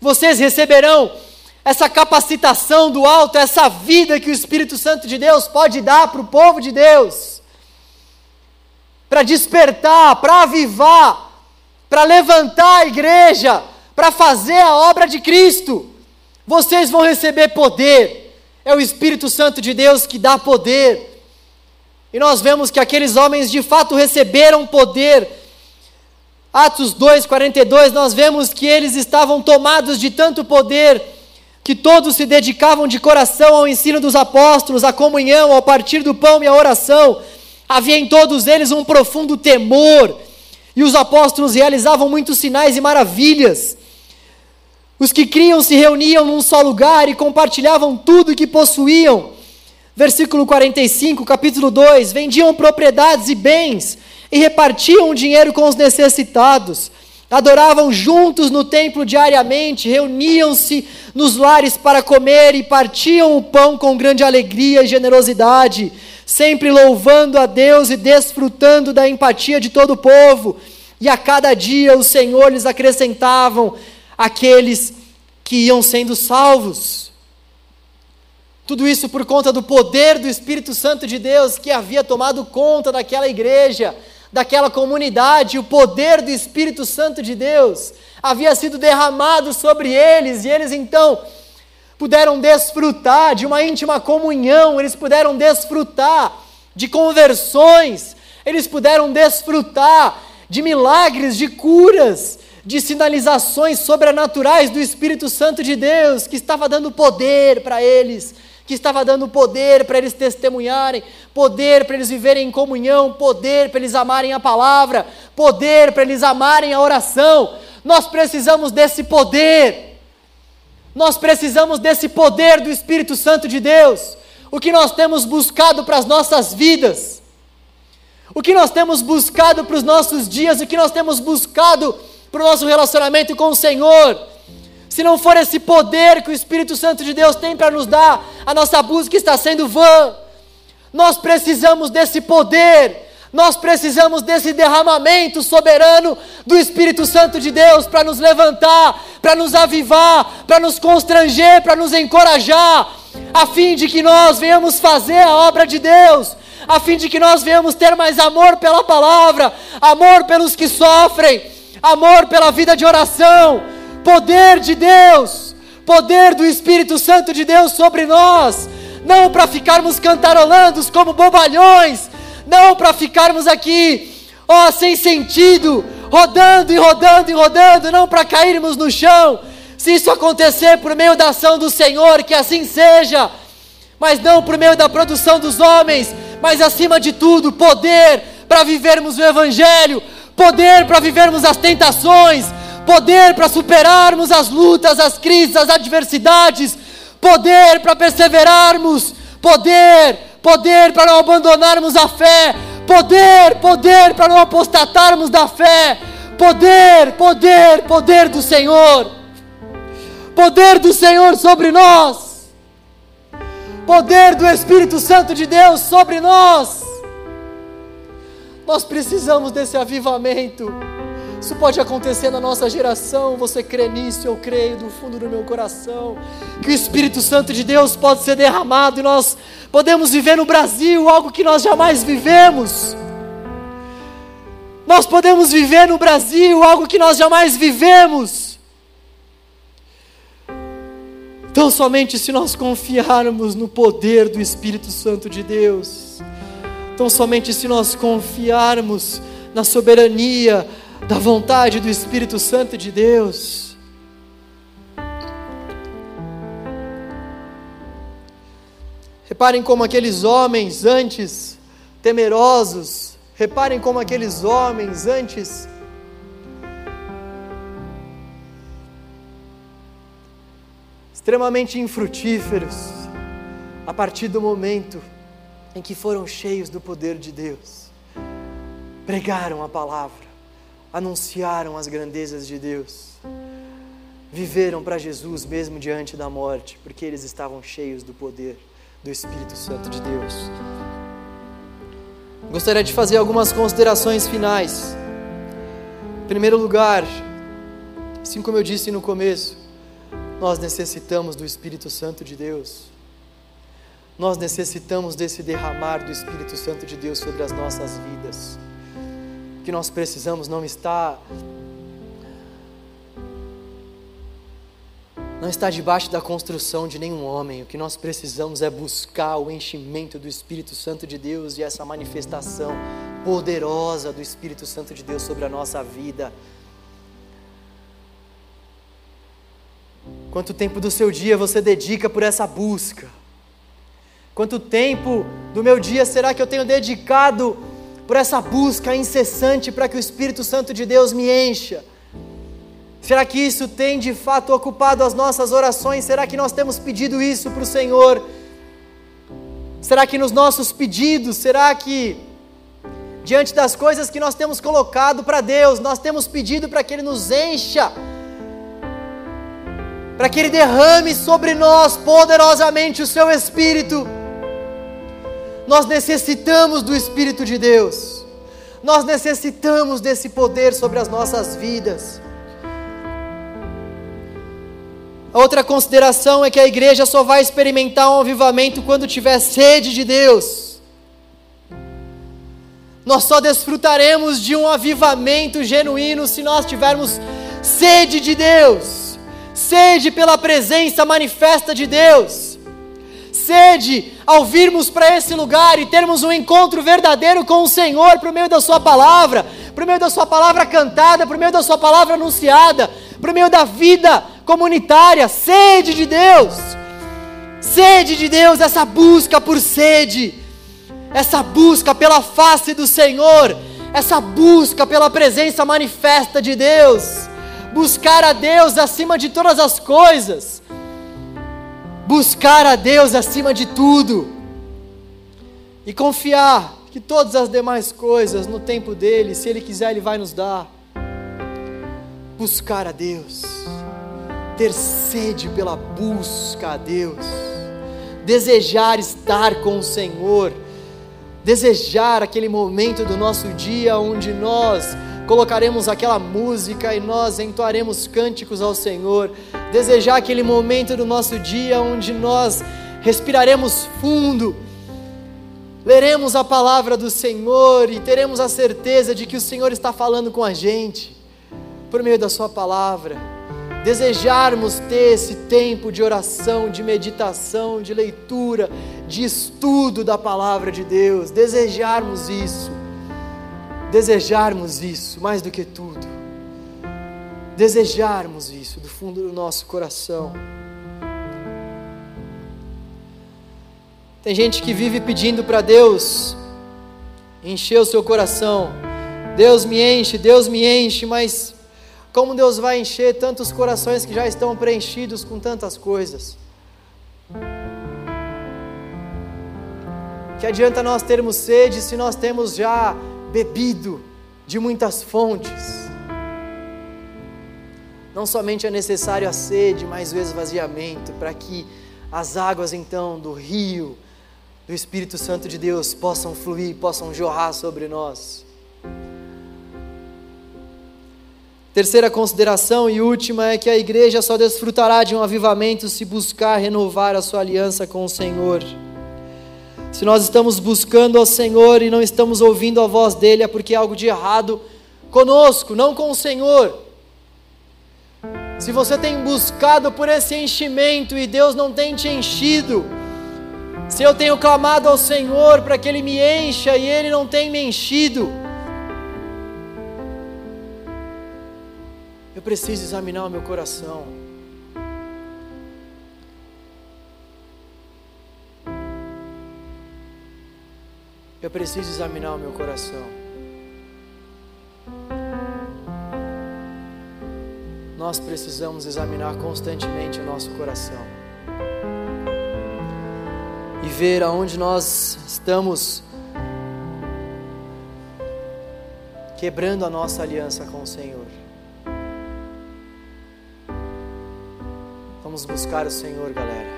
vocês receberão essa capacitação do alto, essa vida que o Espírito Santo de Deus pode dar para o povo de Deus, para despertar, para avivar, para levantar a igreja, para fazer a obra de Cristo. Vocês vão receber poder é o Espírito Santo de Deus que dá poder. E nós vemos que aqueles homens de fato receberam poder. Atos 2:42, nós vemos que eles estavam tomados de tanto poder que todos se dedicavam de coração ao ensino dos apóstolos, à comunhão, ao partir do pão e à oração. Havia em todos eles um profundo temor, e os apóstolos realizavam muitos sinais e maravilhas. Os que criam se reuniam num só lugar e compartilhavam tudo que possuíam. Versículo 45, capítulo 2: Vendiam propriedades e bens e repartiam o dinheiro com os necessitados. adoravam juntos no templo diariamente, reuniam-se nos lares para comer e partiam o pão com grande alegria e generosidade, sempre louvando a Deus e desfrutando da empatia de todo o povo. E a cada dia o Senhor lhes acrescentavam aqueles que iam sendo salvos. Tudo isso por conta do poder do Espírito Santo de Deus que havia tomado conta daquela igreja, daquela comunidade, o poder do Espírito Santo de Deus havia sido derramado sobre eles, e eles então puderam desfrutar de uma íntima comunhão, eles puderam desfrutar de conversões, eles puderam desfrutar de milagres, de curas, de sinalizações sobrenaturais do Espírito Santo de Deus, que estava dando poder para eles que estava dando poder para eles testemunharem, poder para eles viverem em comunhão, poder para eles amarem a palavra, poder para eles amarem a oração. Nós precisamos desse poder. Nós precisamos desse poder do Espírito Santo de Deus. O que nós temos buscado para as nossas vidas, o que nós temos buscado para os nossos dias, o que nós temos buscado para o nosso relacionamento com o Senhor se não for esse poder que o Espírito Santo de Deus tem para nos dar, a nossa busca está sendo vã. Nós precisamos desse poder, nós precisamos desse derramamento soberano do Espírito Santo de Deus para nos levantar, para nos avivar, para nos constranger, para nos encorajar, a fim de que nós venhamos fazer a obra de Deus, a fim de que nós venhamos ter mais amor pela palavra, amor pelos que sofrem, amor pela vida de oração poder de Deus, poder do Espírito Santo de Deus sobre nós, não para ficarmos cantarolando como bobalhões, não para ficarmos aqui, ó, sem sentido, rodando e rodando e rodando, não para cairmos no chão. Se isso acontecer por meio da ação do Senhor, que assim seja, mas não por meio da produção dos homens, mas acima de tudo, poder para vivermos o Evangelho, poder para vivermos as tentações, poder para superarmos as lutas, as crises, as adversidades, poder para perseverarmos, poder, poder para não abandonarmos a fé, poder, poder para não apostatarmos da fé, poder, poder, poder do Senhor, poder do Senhor sobre nós, poder do Espírito Santo de Deus sobre nós. Nós precisamos desse avivamento. Isso pode acontecer na nossa geração. Você crê nisso? Eu creio do fundo do meu coração. Que o Espírito Santo de Deus pode ser derramado e nós podemos viver no Brasil algo que nós jamais vivemos. Nós podemos viver no Brasil algo que nós jamais vivemos. Então, somente se nós confiarmos no poder do Espírito Santo de Deus, então, somente se nós confiarmos na soberania, da vontade do Espírito Santo de Deus. Reparem como aqueles homens antes temerosos, reparem como aqueles homens antes extremamente infrutíferos, a partir do momento em que foram cheios do poder de Deus, pregaram a palavra, anunciaram as grandezas de Deus, viveram para Jesus mesmo diante da morte, porque eles estavam cheios do poder do Espírito Santo de Deus. Gostaria de fazer algumas considerações finais. Em primeiro lugar, assim como eu disse no começo, nós necessitamos do Espírito Santo de Deus. Nós necessitamos desse derramar do Espírito Santo de Deus sobre as nossas vidas que nós precisamos não está não está debaixo da construção de nenhum homem. O que nós precisamos é buscar o enchimento do Espírito Santo de Deus e essa manifestação poderosa do Espírito Santo de Deus sobre a nossa vida. Quanto tempo do seu dia você dedica por essa busca? Quanto tempo do meu dia será que eu tenho dedicado por essa busca incessante para que o Espírito Santo de Deus me encha? Será que isso tem de fato ocupado as nossas orações? Será que nós temos pedido isso para o Senhor? Será que nos nossos pedidos, será que diante das coisas que nós temos colocado para Deus, nós temos pedido para que Ele nos encha, para que Ele derrame sobre nós poderosamente o Seu Espírito. Nós necessitamos do Espírito de Deus, nós necessitamos desse poder sobre as nossas vidas. A outra consideração é que a igreja só vai experimentar um avivamento quando tiver sede de Deus. Nós só desfrutaremos de um avivamento genuíno se nós tivermos sede de Deus, sede pela presença manifesta de Deus, sede ao virmos para esse lugar e termos um encontro verdadeiro com o Senhor por meio da Sua palavra, por meio da Sua palavra cantada, por meio da Sua palavra anunciada, por meio da vida comunitária, sede de Deus, sede de Deus, essa busca por sede, essa busca pela face do Senhor, essa busca pela presença manifesta de Deus, buscar a Deus acima de todas as coisas, buscar a Deus acima de tudo, e confiar que todas as demais coisas, no tempo dele, se ele quiser, ele vai nos dar. Buscar a Deus. Ter sede pela busca a Deus, desejar estar com o Senhor, desejar aquele momento do nosso dia onde nós colocaremos aquela música e nós entoaremos cânticos ao Senhor, desejar aquele momento do nosso dia onde nós respiraremos fundo, leremos a palavra do Senhor e teremos a certeza de que o Senhor está falando com a gente por meio da Sua palavra. Desejarmos ter esse tempo de oração, de meditação, de leitura, de estudo da palavra de Deus, desejarmos isso, desejarmos isso mais do que tudo, desejarmos isso do fundo do nosso coração. Tem gente que vive pedindo para Deus encher o seu coração. Deus me enche, Deus me enche, mas como Deus vai encher tantos corações que já estão preenchidos com tantas coisas? Que adianta nós termos sede se nós temos já bebido de muitas fontes? Não somente é necessário a sede, mas o esvaziamento, para que as águas então do rio, do Espírito Santo de Deus possam fluir, possam jorrar sobre nós. Terceira consideração e última é que a igreja só desfrutará de um avivamento se buscar renovar a sua aliança com o Senhor. Se nós estamos buscando ao Senhor e não estamos ouvindo a voz dele, é porque algo de errado conosco, não com o Senhor. Se você tem buscado por esse enchimento e Deus não tem te enchido, se eu tenho clamado ao Senhor para que Ele me encha e Ele não tem me enchido, Eu preciso examinar o meu coração. Eu preciso examinar o meu coração. Nós precisamos examinar constantemente o nosso coração e ver aonde nós estamos quebrando a nossa aliança com o Senhor. Vamos buscar o Senhor, galera.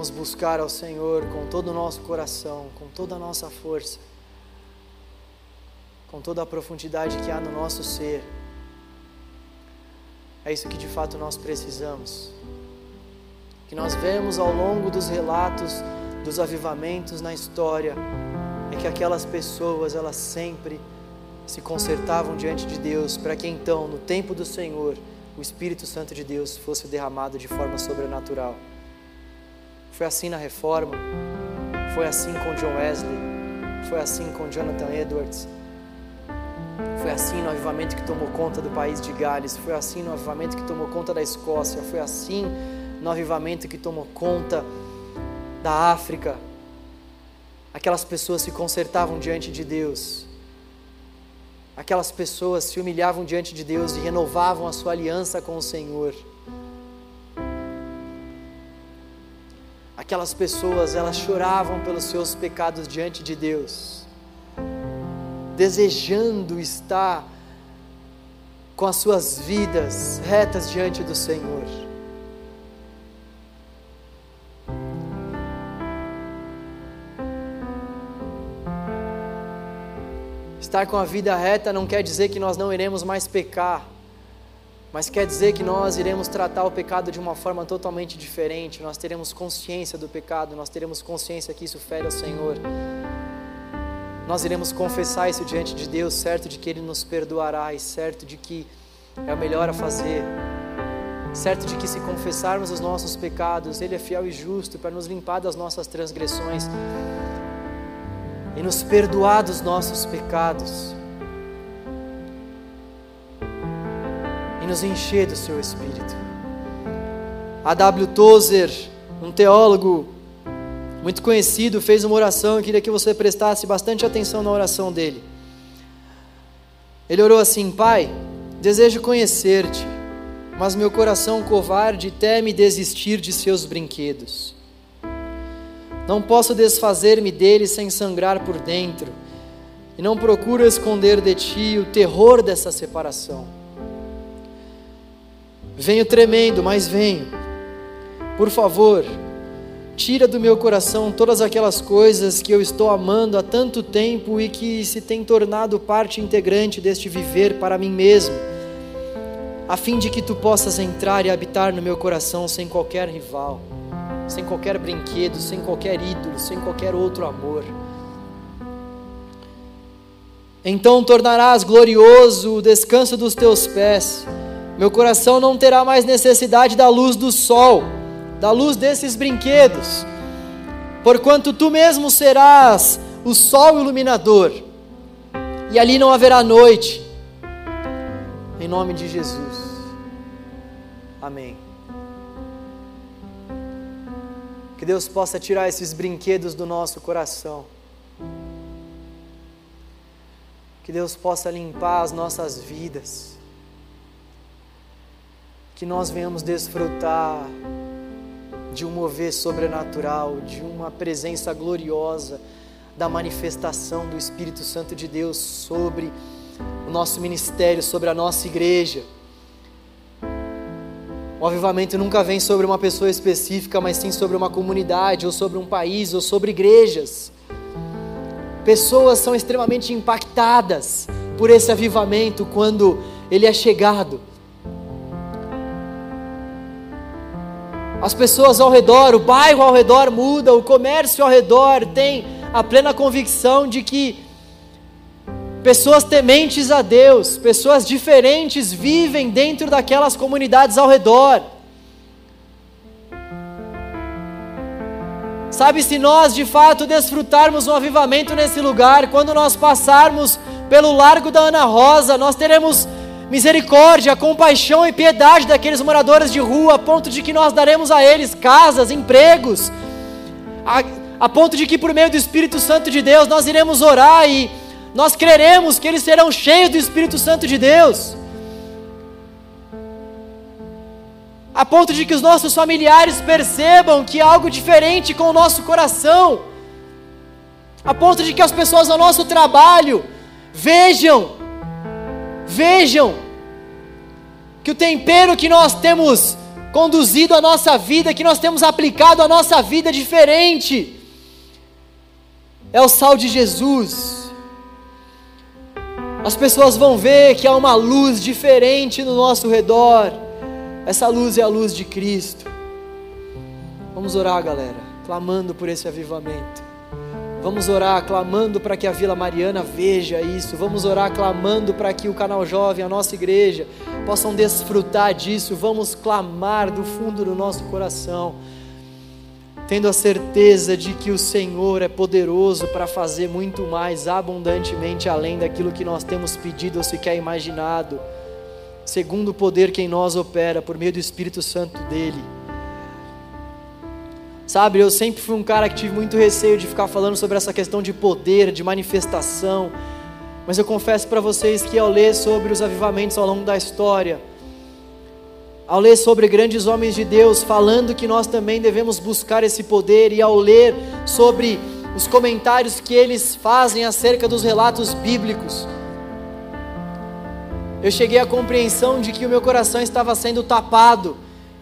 Vamos buscar ao Senhor com todo o nosso coração, com toda a nossa força, com toda a profundidade que há no nosso ser. É isso que de fato nós precisamos. Que nós vemos ao longo dos relatos dos avivamentos na história, é que aquelas pessoas, elas sempre se consertavam diante de Deus, para que então, no tempo do Senhor, o Espírito Santo de Deus fosse derramado de forma sobrenatural. Foi assim na reforma, foi assim com John Wesley, foi assim com Jonathan Edwards, foi assim no avivamento que tomou conta do país de Gales, foi assim no avivamento que tomou conta da Escócia, foi assim no avivamento que tomou conta da África. Aquelas pessoas se consertavam diante de Deus. Aquelas pessoas se humilhavam diante de Deus e renovavam a sua aliança com o Senhor. Aquelas pessoas, elas choravam pelos seus pecados diante de Deus, desejando estar com as suas vidas retas diante do Senhor. Estar com a vida reta não quer dizer que nós não iremos mais pecar, mas quer dizer que nós iremos tratar o pecado de uma forma totalmente diferente. Nós teremos consciência do pecado, nós teremos consciência que isso fere ao Senhor. Nós iremos confessar isso diante de Deus, certo de que Ele nos perdoará e certo de que é o melhor a fazer. Certo de que se confessarmos os nossos pecados, Ele é fiel e justo para nos limpar das nossas transgressões e nos perdoar dos nossos pecados nos encher do seu Espírito. A W. Tozer, um teólogo muito conhecido, fez uma oração. Eu queria que você prestasse bastante atenção na oração dele. Ele orou assim: Pai, desejo conhecer-te, mas meu coração covarde teme desistir de seus brinquedos. Não posso desfazer-me dele sem sangrar por dentro, e não procuro esconder de ti o terror dessa separação. Venho tremendo, mas venho. Por favor, tira do meu coração todas aquelas coisas que eu estou amando há tanto tempo e que se têm tornado parte integrante deste viver para mim mesmo, a fim de que tu possas entrar e habitar no meu coração sem qualquer rival sem qualquer brinquedo, sem qualquer ídolo, sem qualquer outro amor. Então tornarás glorioso o descanso dos teus pés. Meu coração não terá mais necessidade da luz do sol, da luz desses brinquedos, porquanto tu mesmo serás o sol iluminador, e ali não haverá noite. Em nome de Jesus. Amém. Que Deus possa tirar esses brinquedos do nosso coração. Que Deus possa limpar as nossas vidas. Que nós venhamos desfrutar de um mover sobrenatural, de uma presença gloriosa, da manifestação do Espírito Santo de Deus sobre o nosso ministério, sobre a nossa igreja. O avivamento nunca vem sobre uma pessoa específica, mas sim sobre uma comunidade, ou sobre um país, ou sobre igrejas. Pessoas são extremamente impactadas por esse avivamento quando ele é chegado. As pessoas ao redor, o bairro ao redor muda, o comércio ao redor tem a plena convicção de que Pessoas tementes a Deus, pessoas diferentes vivem dentro daquelas comunidades ao redor. Sabe, se nós de fato desfrutarmos um avivamento nesse lugar, quando nós passarmos pelo largo da Ana Rosa, nós teremos misericórdia, compaixão e piedade daqueles moradores de rua, a ponto de que nós daremos a eles casas, empregos, a, a ponto de que por meio do Espírito Santo de Deus nós iremos orar e nós creremos que eles serão cheios do Espírito Santo de Deus, a ponto de que os nossos familiares percebam que há algo diferente com o nosso coração, a ponto de que as pessoas ao nosso trabalho vejam, vejam, que o tempero que nós temos conduzido a nossa vida, que nós temos aplicado a nossa vida diferente, é o sal de Jesus as pessoas vão ver que há uma luz diferente no nosso redor. Essa luz é a luz de Cristo. Vamos orar, galera, clamando por esse avivamento. Vamos orar clamando para que a Vila Mariana veja isso. Vamos orar clamando para que o canal Jovem, a nossa igreja, possam desfrutar disso. Vamos clamar do fundo do nosso coração tendo a certeza de que o Senhor é poderoso para fazer muito mais abundantemente além daquilo que nós temos pedido ou sequer imaginado, segundo o poder que em nós opera por meio do Espírito Santo dele. Sabe, eu sempre fui um cara que tive muito receio de ficar falando sobre essa questão de poder, de manifestação, mas eu confesso para vocês que ao ler sobre os avivamentos ao longo da história, ao ler sobre grandes homens de Deus, falando que nós também devemos buscar esse poder, e ao ler sobre os comentários que eles fazem acerca dos relatos bíblicos, eu cheguei à compreensão de que o meu coração estava sendo tapado,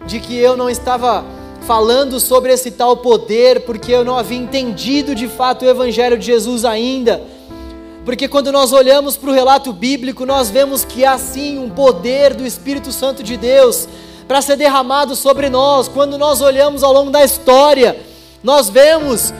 de que eu não estava falando sobre esse tal poder, porque eu não havia entendido de fato o Evangelho de Jesus ainda. Porque quando nós olhamos para o relato bíblico, nós vemos que há sim um poder do Espírito Santo de Deus para ser derramado sobre nós. Quando nós olhamos ao longo da história, nós vemos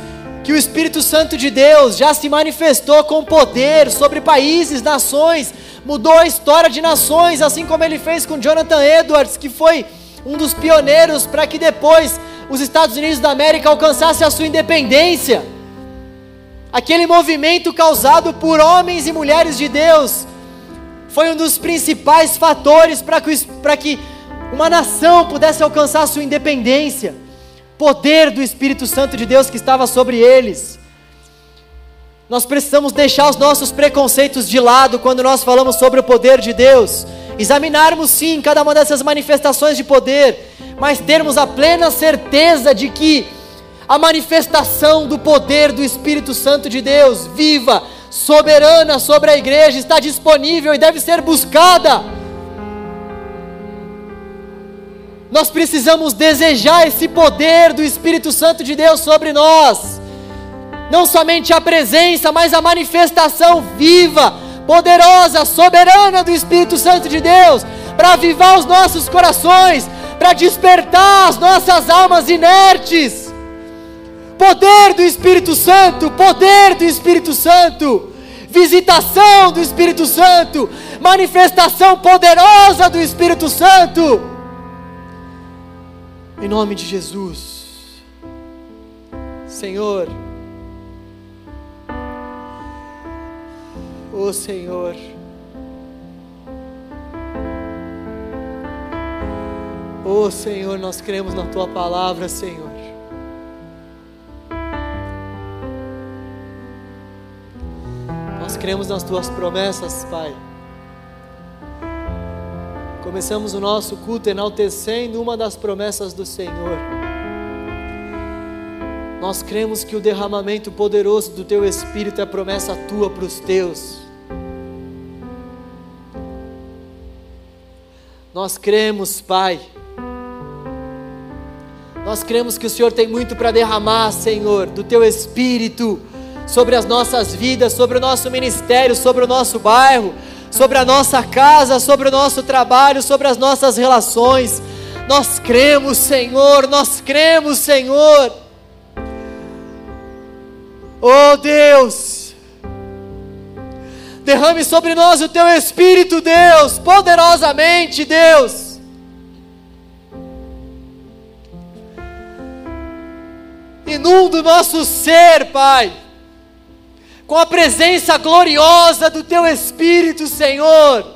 que o Espírito Santo de Deus já se manifestou com poder sobre países, nações, mudou a história de nações, assim como ele fez com Jonathan Edwards, que foi um dos pioneiros para que depois os Estados Unidos da América alcançassem a sua independência. Aquele movimento causado por homens e mulheres de Deus foi um dos principais fatores para que, que uma nação pudesse alcançar a sua independência. Poder do Espírito Santo de Deus que estava sobre eles. Nós precisamos deixar os nossos preconceitos de lado quando nós falamos sobre o poder de Deus. Examinarmos sim cada uma dessas manifestações de poder, mas termos a plena certeza de que a manifestação do poder do Espírito Santo de Deus, viva, soberana sobre a igreja, está disponível e deve ser buscada. Nós precisamos desejar esse poder do Espírito Santo de Deus sobre nós não somente a presença, mas a manifestação viva, poderosa, soberana do Espírito Santo de Deus, para avivar os nossos corações, para despertar as nossas almas inertes. Poder do Espírito Santo, poder do Espírito Santo, visitação do Espírito Santo, manifestação poderosa do Espírito Santo. Em nome de Jesus, Senhor. Oh Senhor. Oh Senhor, nós cremos na tua palavra, Senhor. Nós cremos nas tuas promessas, Pai. Começamos o nosso culto enaltecendo uma das promessas do Senhor. Nós cremos que o derramamento poderoso do Teu Espírito é promessa tua para os teus. Nós cremos, Pai. Nós cremos que o Senhor tem muito para derramar, Senhor, do teu espírito sobre as nossas vidas, sobre o nosso ministério, sobre o nosso bairro, sobre a nossa casa, sobre o nosso trabalho, sobre as nossas relações. Nós cremos, Senhor, nós cremos, Senhor. Oh Deus, Derrame sobre nós o teu Espírito, Deus, poderosamente, Deus. Inunda o nosso ser, Pai, com a presença gloriosa do teu Espírito, Senhor.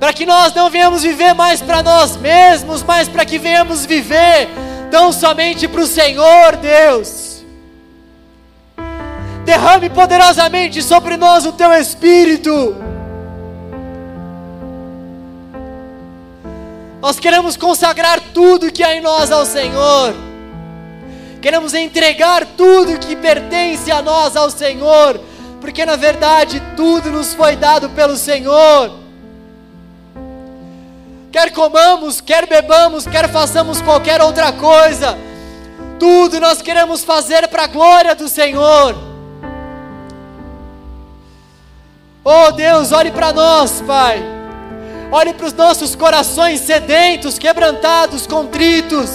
Para que nós não venhamos viver mais para nós mesmos, mas para que venhamos viver tão somente para o Senhor, Deus. Derrame poderosamente sobre nós o teu espírito. Nós queremos consagrar tudo que há em nós ao Senhor. Queremos entregar tudo que pertence a nós ao Senhor, porque na verdade tudo nos foi dado pelo Senhor. Quer comamos, quer bebamos, quer façamos qualquer outra coisa, tudo nós queremos fazer para a glória do Senhor. Oh Deus, olhe para nós, Pai. Olhe para os nossos corações sedentos, quebrantados, contritos,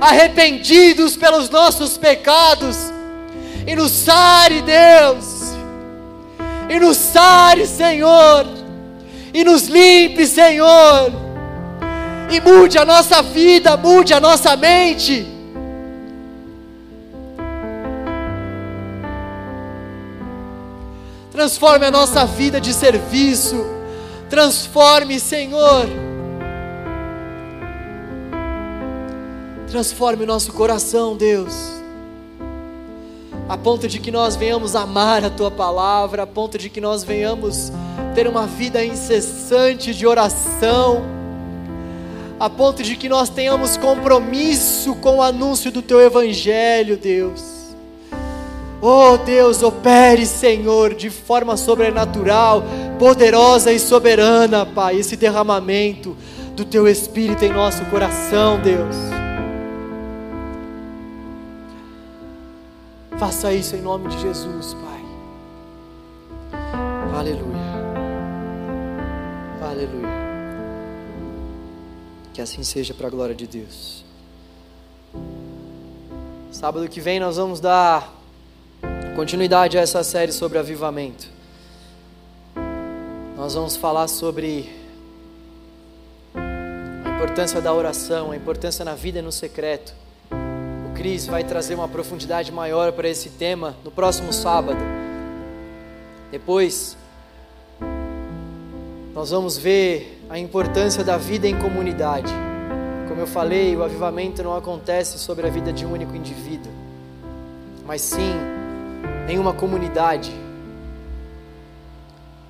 arrependidos pelos nossos pecados. E nos sare, Deus. E nos sare, Senhor. E nos limpe, Senhor. E mude a nossa vida, mude a nossa mente transforme a nossa vida de serviço, transforme, Senhor, transforme o nosso coração, Deus, a ponto de que nós venhamos amar a Tua palavra, a ponto de que nós venhamos ter uma vida incessante de oração, a ponto de que nós tenhamos compromisso com o anúncio do teu evangelho, Deus. Oh Deus, opere, Senhor, de forma sobrenatural, poderosa e soberana, Pai, esse derramamento do Teu Espírito em nosso coração, Deus. Faça isso em nome de Jesus, Pai. Aleluia. Aleluia. Que assim seja para a glória de Deus. Sábado que vem nós vamos dar continuidade a essa série sobre avivamento. Nós vamos falar sobre a importância da oração, a importância na vida e no secreto. O Cris vai trazer uma profundidade maior para esse tema no próximo sábado. Depois, nós vamos ver a importância da vida em comunidade. Como eu falei, o avivamento não acontece sobre a vida de um único indivíduo, mas sim em uma comunidade.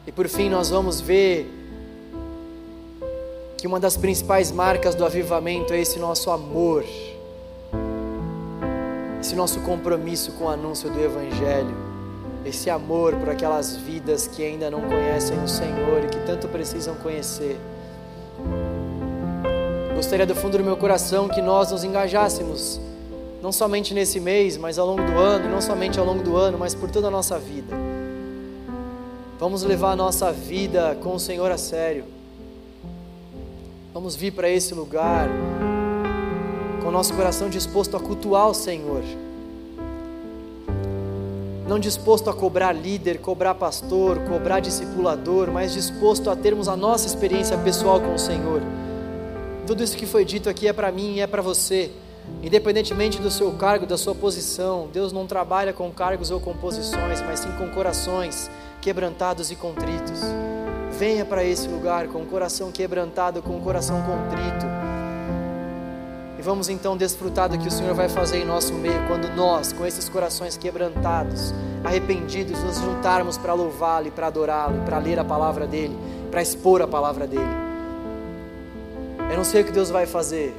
E por fim, nós vamos ver que uma das principais marcas do avivamento é esse nosso amor, esse nosso compromisso com o anúncio do Evangelho, esse amor por aquelas vidas que ainda não conhecem o Senhor e que tanto precisam conhecer. Gostaria do fundo do meu coração que nós nos engajássemos não somente nesse mês, mas ao longo do ano, e não somente ao longo do ano, mas por toda a nossa vida. Vamos levar a nossa vida com o Senhor a sério. Vamos vir para esse lugar com o nosso coração disposto a cultuar o Senhor. Não disposto a cobrar líder, cobrar pastor, cobrar discipulador, mas disposto a termos a nossa experiência pessoal com o Senhor. Tudo isso que foi dito aqui é para mim e é para você. Independentemente do seu cargo, da sua posição, Deus não trabalha com cargos ou com posições, mas sim com corações quebrantados e contritos. Venha para esse lugar com o coração quebrantado, com o coração contrito. E vamos então desfrutar do que o Senhor vai fazer em nosso meio quando nós, com esses corações quebrantados, arrependidos, nos juntarmos para louvá-lo e para adorá-lo, para ler a palavra dele, para expor a palavra dele. Eu não sei o que Deus vai fazer,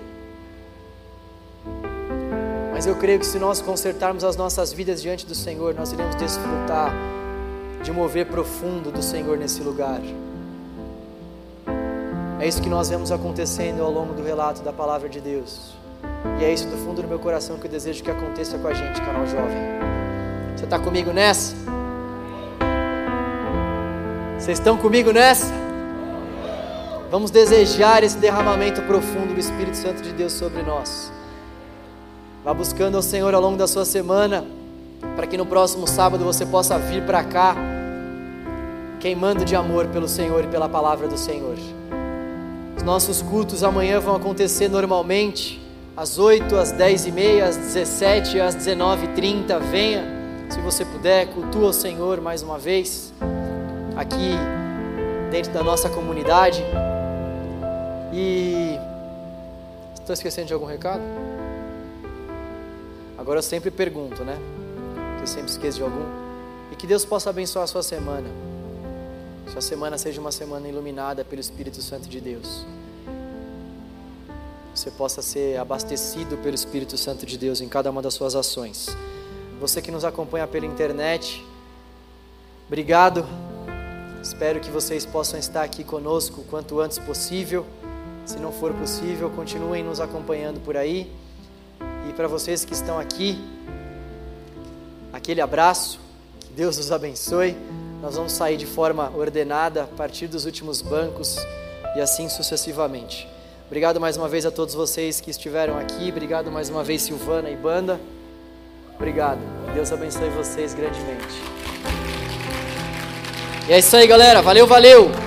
mas eu creio que se nós consertarmos as nossas vidas diante do Senhor, nós iremos desfrutar de mover profundo do Senhor nesse lugar. É isso que nós vemos acontecendo ao longo do relato da palavra de Deus. E é isso do fundo do meu coração que eu desejo que aconteça com a gente, canal jovem. Você está comigo nessa? Vocês estão comigo nessa? Vamos desejar esse derramamento profundo do Espírito Santo de Deus sobre nós. Vá buscando ao Senhor ao longo da sua semana, para que no próximo sábado você possa vir para cá, queimando de amor pelo Senhor e pela palavra do Senhor. Os nossos cultos amanhã vão acontecer normalmente, às 8, às 10 e meia, às 17, às 19 h 30 Venha, se você puder, cultua o Senhor mais uma vez, aqui dentro da nossa comunidade. E. Estou esquecendo de algum recado? Agora eu sempre pergunto, né? Eu sempre esqueço de algum. E que Deus possa abençoar a sua semana. Sua semana seja uma semana iluminada pelo Espírito Santo de Deus. Você possa ser abastecido pelo Espírito Santo de Deus em cada uma das suas ações. Você que nos acompanha pela internet, obrigado. Espero que vocês possam estar aqui conosco o quanto antes possível. Se não for possível, continuem nos acompanhando por aí. E para vocês que estão aqui, aquele abraço, que Deus os abençoe. Nós vamos sair de forma ordenada a partir dos últimos bancos e assim sucessivamente. Obrigado mais uma vez a todos vocês que estiveram aqui. Obrigado mais uma vez, Silvana e banda. Obrigado. Deus abençoe vocês grandemente. E é isso aí, galera. Valeu, valeu.